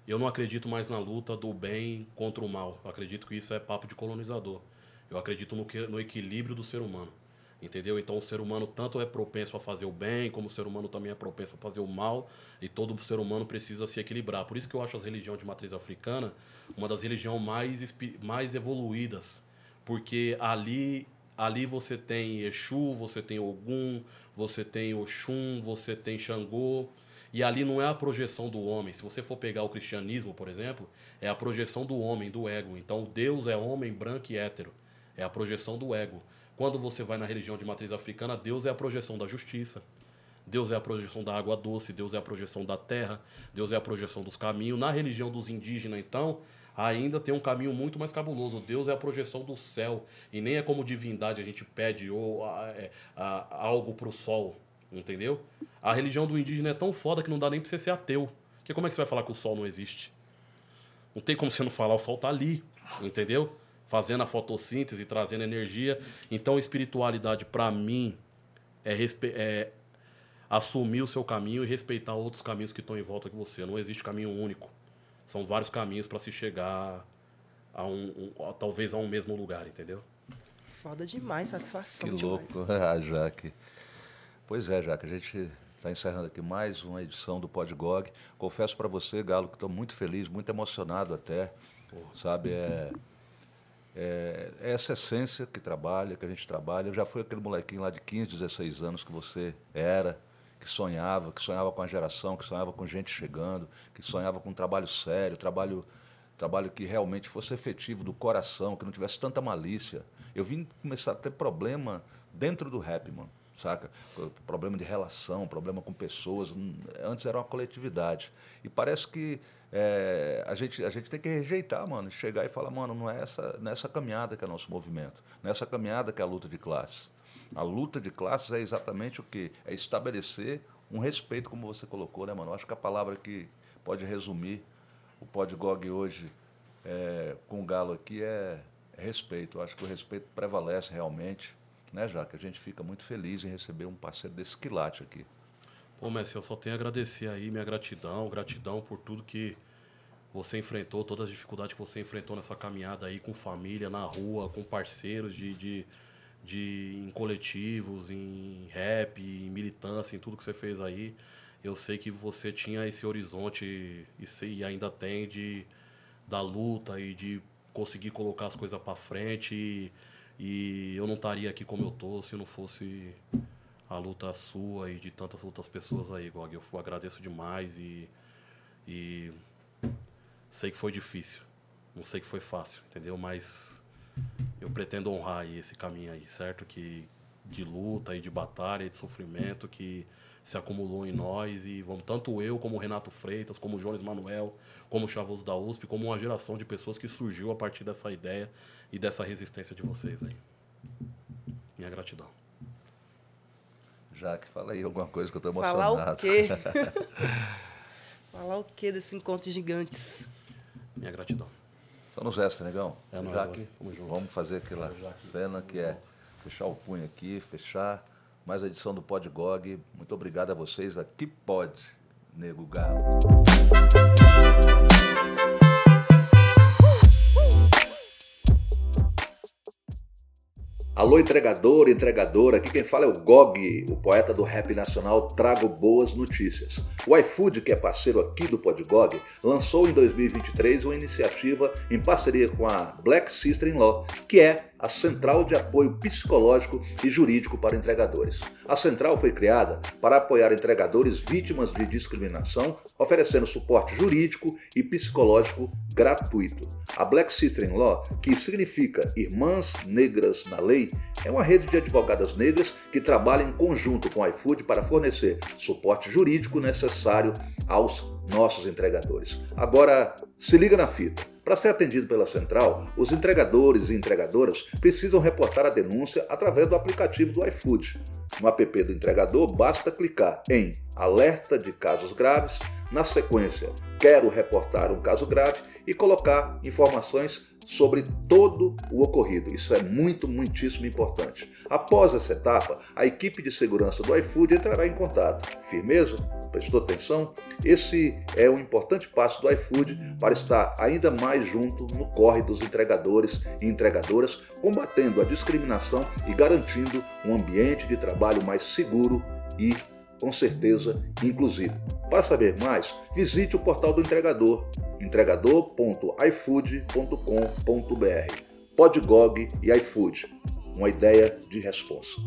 Eu não acredito mais na luta do bem contra o mal. Eu acredito que isso é papo de colonizador. Eu acredito no, que, no equilíbrio do ser humano. Entendeu? Então o ser humano tanto é propenso a fazer o bem, como o ser humano também é propenso a fazer o mal, e todo ser humano precisa se equilibrar. Por isso que eu acho as religiões de matriz africana uma das religiões mais, mais evoluídas porque ali ali você tem Exu, você tem Ogum, você tem Oxum, você tem Xangô, e ali não é a projeção do homem. Se você for pegar o cristianismo, por exemplo, é a projeção do homem, do ego. Então Deus é homem branco e hétero. É a projeção do ego. Quando você vai na religião de matriz africana, Deus é a projeção da justiça. Deus é a projeção da água doce, Deus é a projeção da terra, Deus é a projeção dos caminhos. Na religião dos indígenas, então, ainda tem um caminho muito mais cabuloso. Deus é a projeção do céu. E nem é como divindade a gente pede ou a, é, a, a, algo para o sol. Entendeu? A religião do indígena é tão foda que não dá nem para você ser ateu. Porque como é que você vai falar que o sol não existe? Não tem como você não falar, o sol tá ali. Entendeu? Fazendo a fotossíntese, trazendo energia. Então, espiritualidade, para mim, é, é assumir o seu caminho e respeitar outros caminhos que estão em volta de você. Não existe caminho único. São vários caminhos para se chegar a um, um, a, talvez a um mesmo lugar, entendeu? Foda demais, satisfação que demais. louco, a ah, Jaque. Pois é, Jaque, a gente está encerrando aqui mais uma edição do Podgog. Confesso para você, Galo, que estou muito feliz, muito emocionado até. Porra. Sabe, é, é, é, essa essência que trabalha, que a gente trabalha. Eu já fui aquele molequinho lá de 15, 16 anos que você era que sonhava, que sonhava com a geração, que sonhava com gente chegando, que sonhava com um trabalho sério, trabalho, trabalho que realmente fosse efetivo do coração, que não tivesse tanta malícia. Eu vim começar a ter problema dentro do rap, mano, saca? Problema de relação, problema com pessoas. Antes era uma coletividade. E parece que é, a, gente, a gente tem que rejeitar, mano, chegar e falar, mano, não é essa, nessa é caminhada que é nosso movimento, nessa é caminhada que é a luta de classe. A luta de classes é exatamente o quê? É estabelecer um respeito, como você colocou, né, mano? Eu acho que a palavra que pode resumir o Podgog hoje é, com o Galo aqui é, respeito. Eu acho que o respeito prevalece realmente, né, já que a gente fica muito feliz em receber um parceiro desse quilate aqui. Pô, Messi, eu só tenho a agradecer aí, minha gratidão, gratidão por tudo que você enfrentou, todas as dificuldades que você enfrentou nessa caminhada aí com família, na rua, com parceiros de, de, de em coletivos, em rap, em militância, em tudo que você fez aí. Eu sei que você tinha esse horizonte e, e ainda tem de da luta e de conseguir colocar as coisas para frente e, e eu não estaria aqui como eu tô se não fosse a luta sua e de tantas outras pessoas aí, Gog. Eu agradeço demais e, e sei que foi difícil. Não sei que foi fácil, entendeu? Mas eu pretendo honrar esse caminho aí, certo? Que de luta e de batalha e de sofrimento que se acumulou em nós e vamos tanto eu como o Renato Freitas, como o Jones Manuel, como o Chavoso da USP, como uma geração de pessoas que surgiu a partir dessa ideia e dessa resistência de vocês aí. Minha gratidão. Jaque, fala aí alguma coisa que eu estou emocionado. Falar o quê? Falar o quê desse encontro gigantes? Minha gratidão. Só nos resta, negão. É nóis, Jaque, vamos vamos fazer aquela cena que é fechar o punho aqui, fechar mais a edição do Podgog. Muito obrigado a vocês. Aqui pode, Nego Galo. Alô, entregador, entregadora, aqui quem fala é o Gog, o poeta do rap nacional Trago Boas Notícias. O iFood, que é parceiro aqui do Podgog, lançou em 2023 uma iniciativa em parceria com a Black Sister in Law, que é a Central de Apoio Psicológico e Jurídico para Entregadores. A central foi criada para apoiar entregadores vítimas de discriminação, oferecendo suporte jurídico e psicológico gratuito. A Black Sister in Law, que significa Irmãs Negras na Lei, é uma rede de advogadas negras que trabalha em conjunto com o iFood para fornecer suporte jurídico necessário aos nossos entregadores. Agora, se liga na fita. Para ser atendido pela central, os entregadores e entregadoras precisam reportar a denúncia através do aplicativo do iFood. No app do entregador, basta clicar em Alerta de casos graves, na sequência Quero reportar um caso grave e colocar informações sobre todo o ocorrido. Isso é muito, muitíssimo importante. Após essa etapa, a equipe de segurança do iFood entrará em contato. Firmeza? Prestou atenção? Esse é um importante passo do iFood para estar ainda mais junto no corre dos entregadores e entregadoras, combatendo a discriminação e garantindo um ambiente de trabalho mais seguro e, com certeza, inclusivo. Para saber mais, visite o portal do entregador, entregador.ifood.com.br. Podgog e iFood, uma ideia de resposta.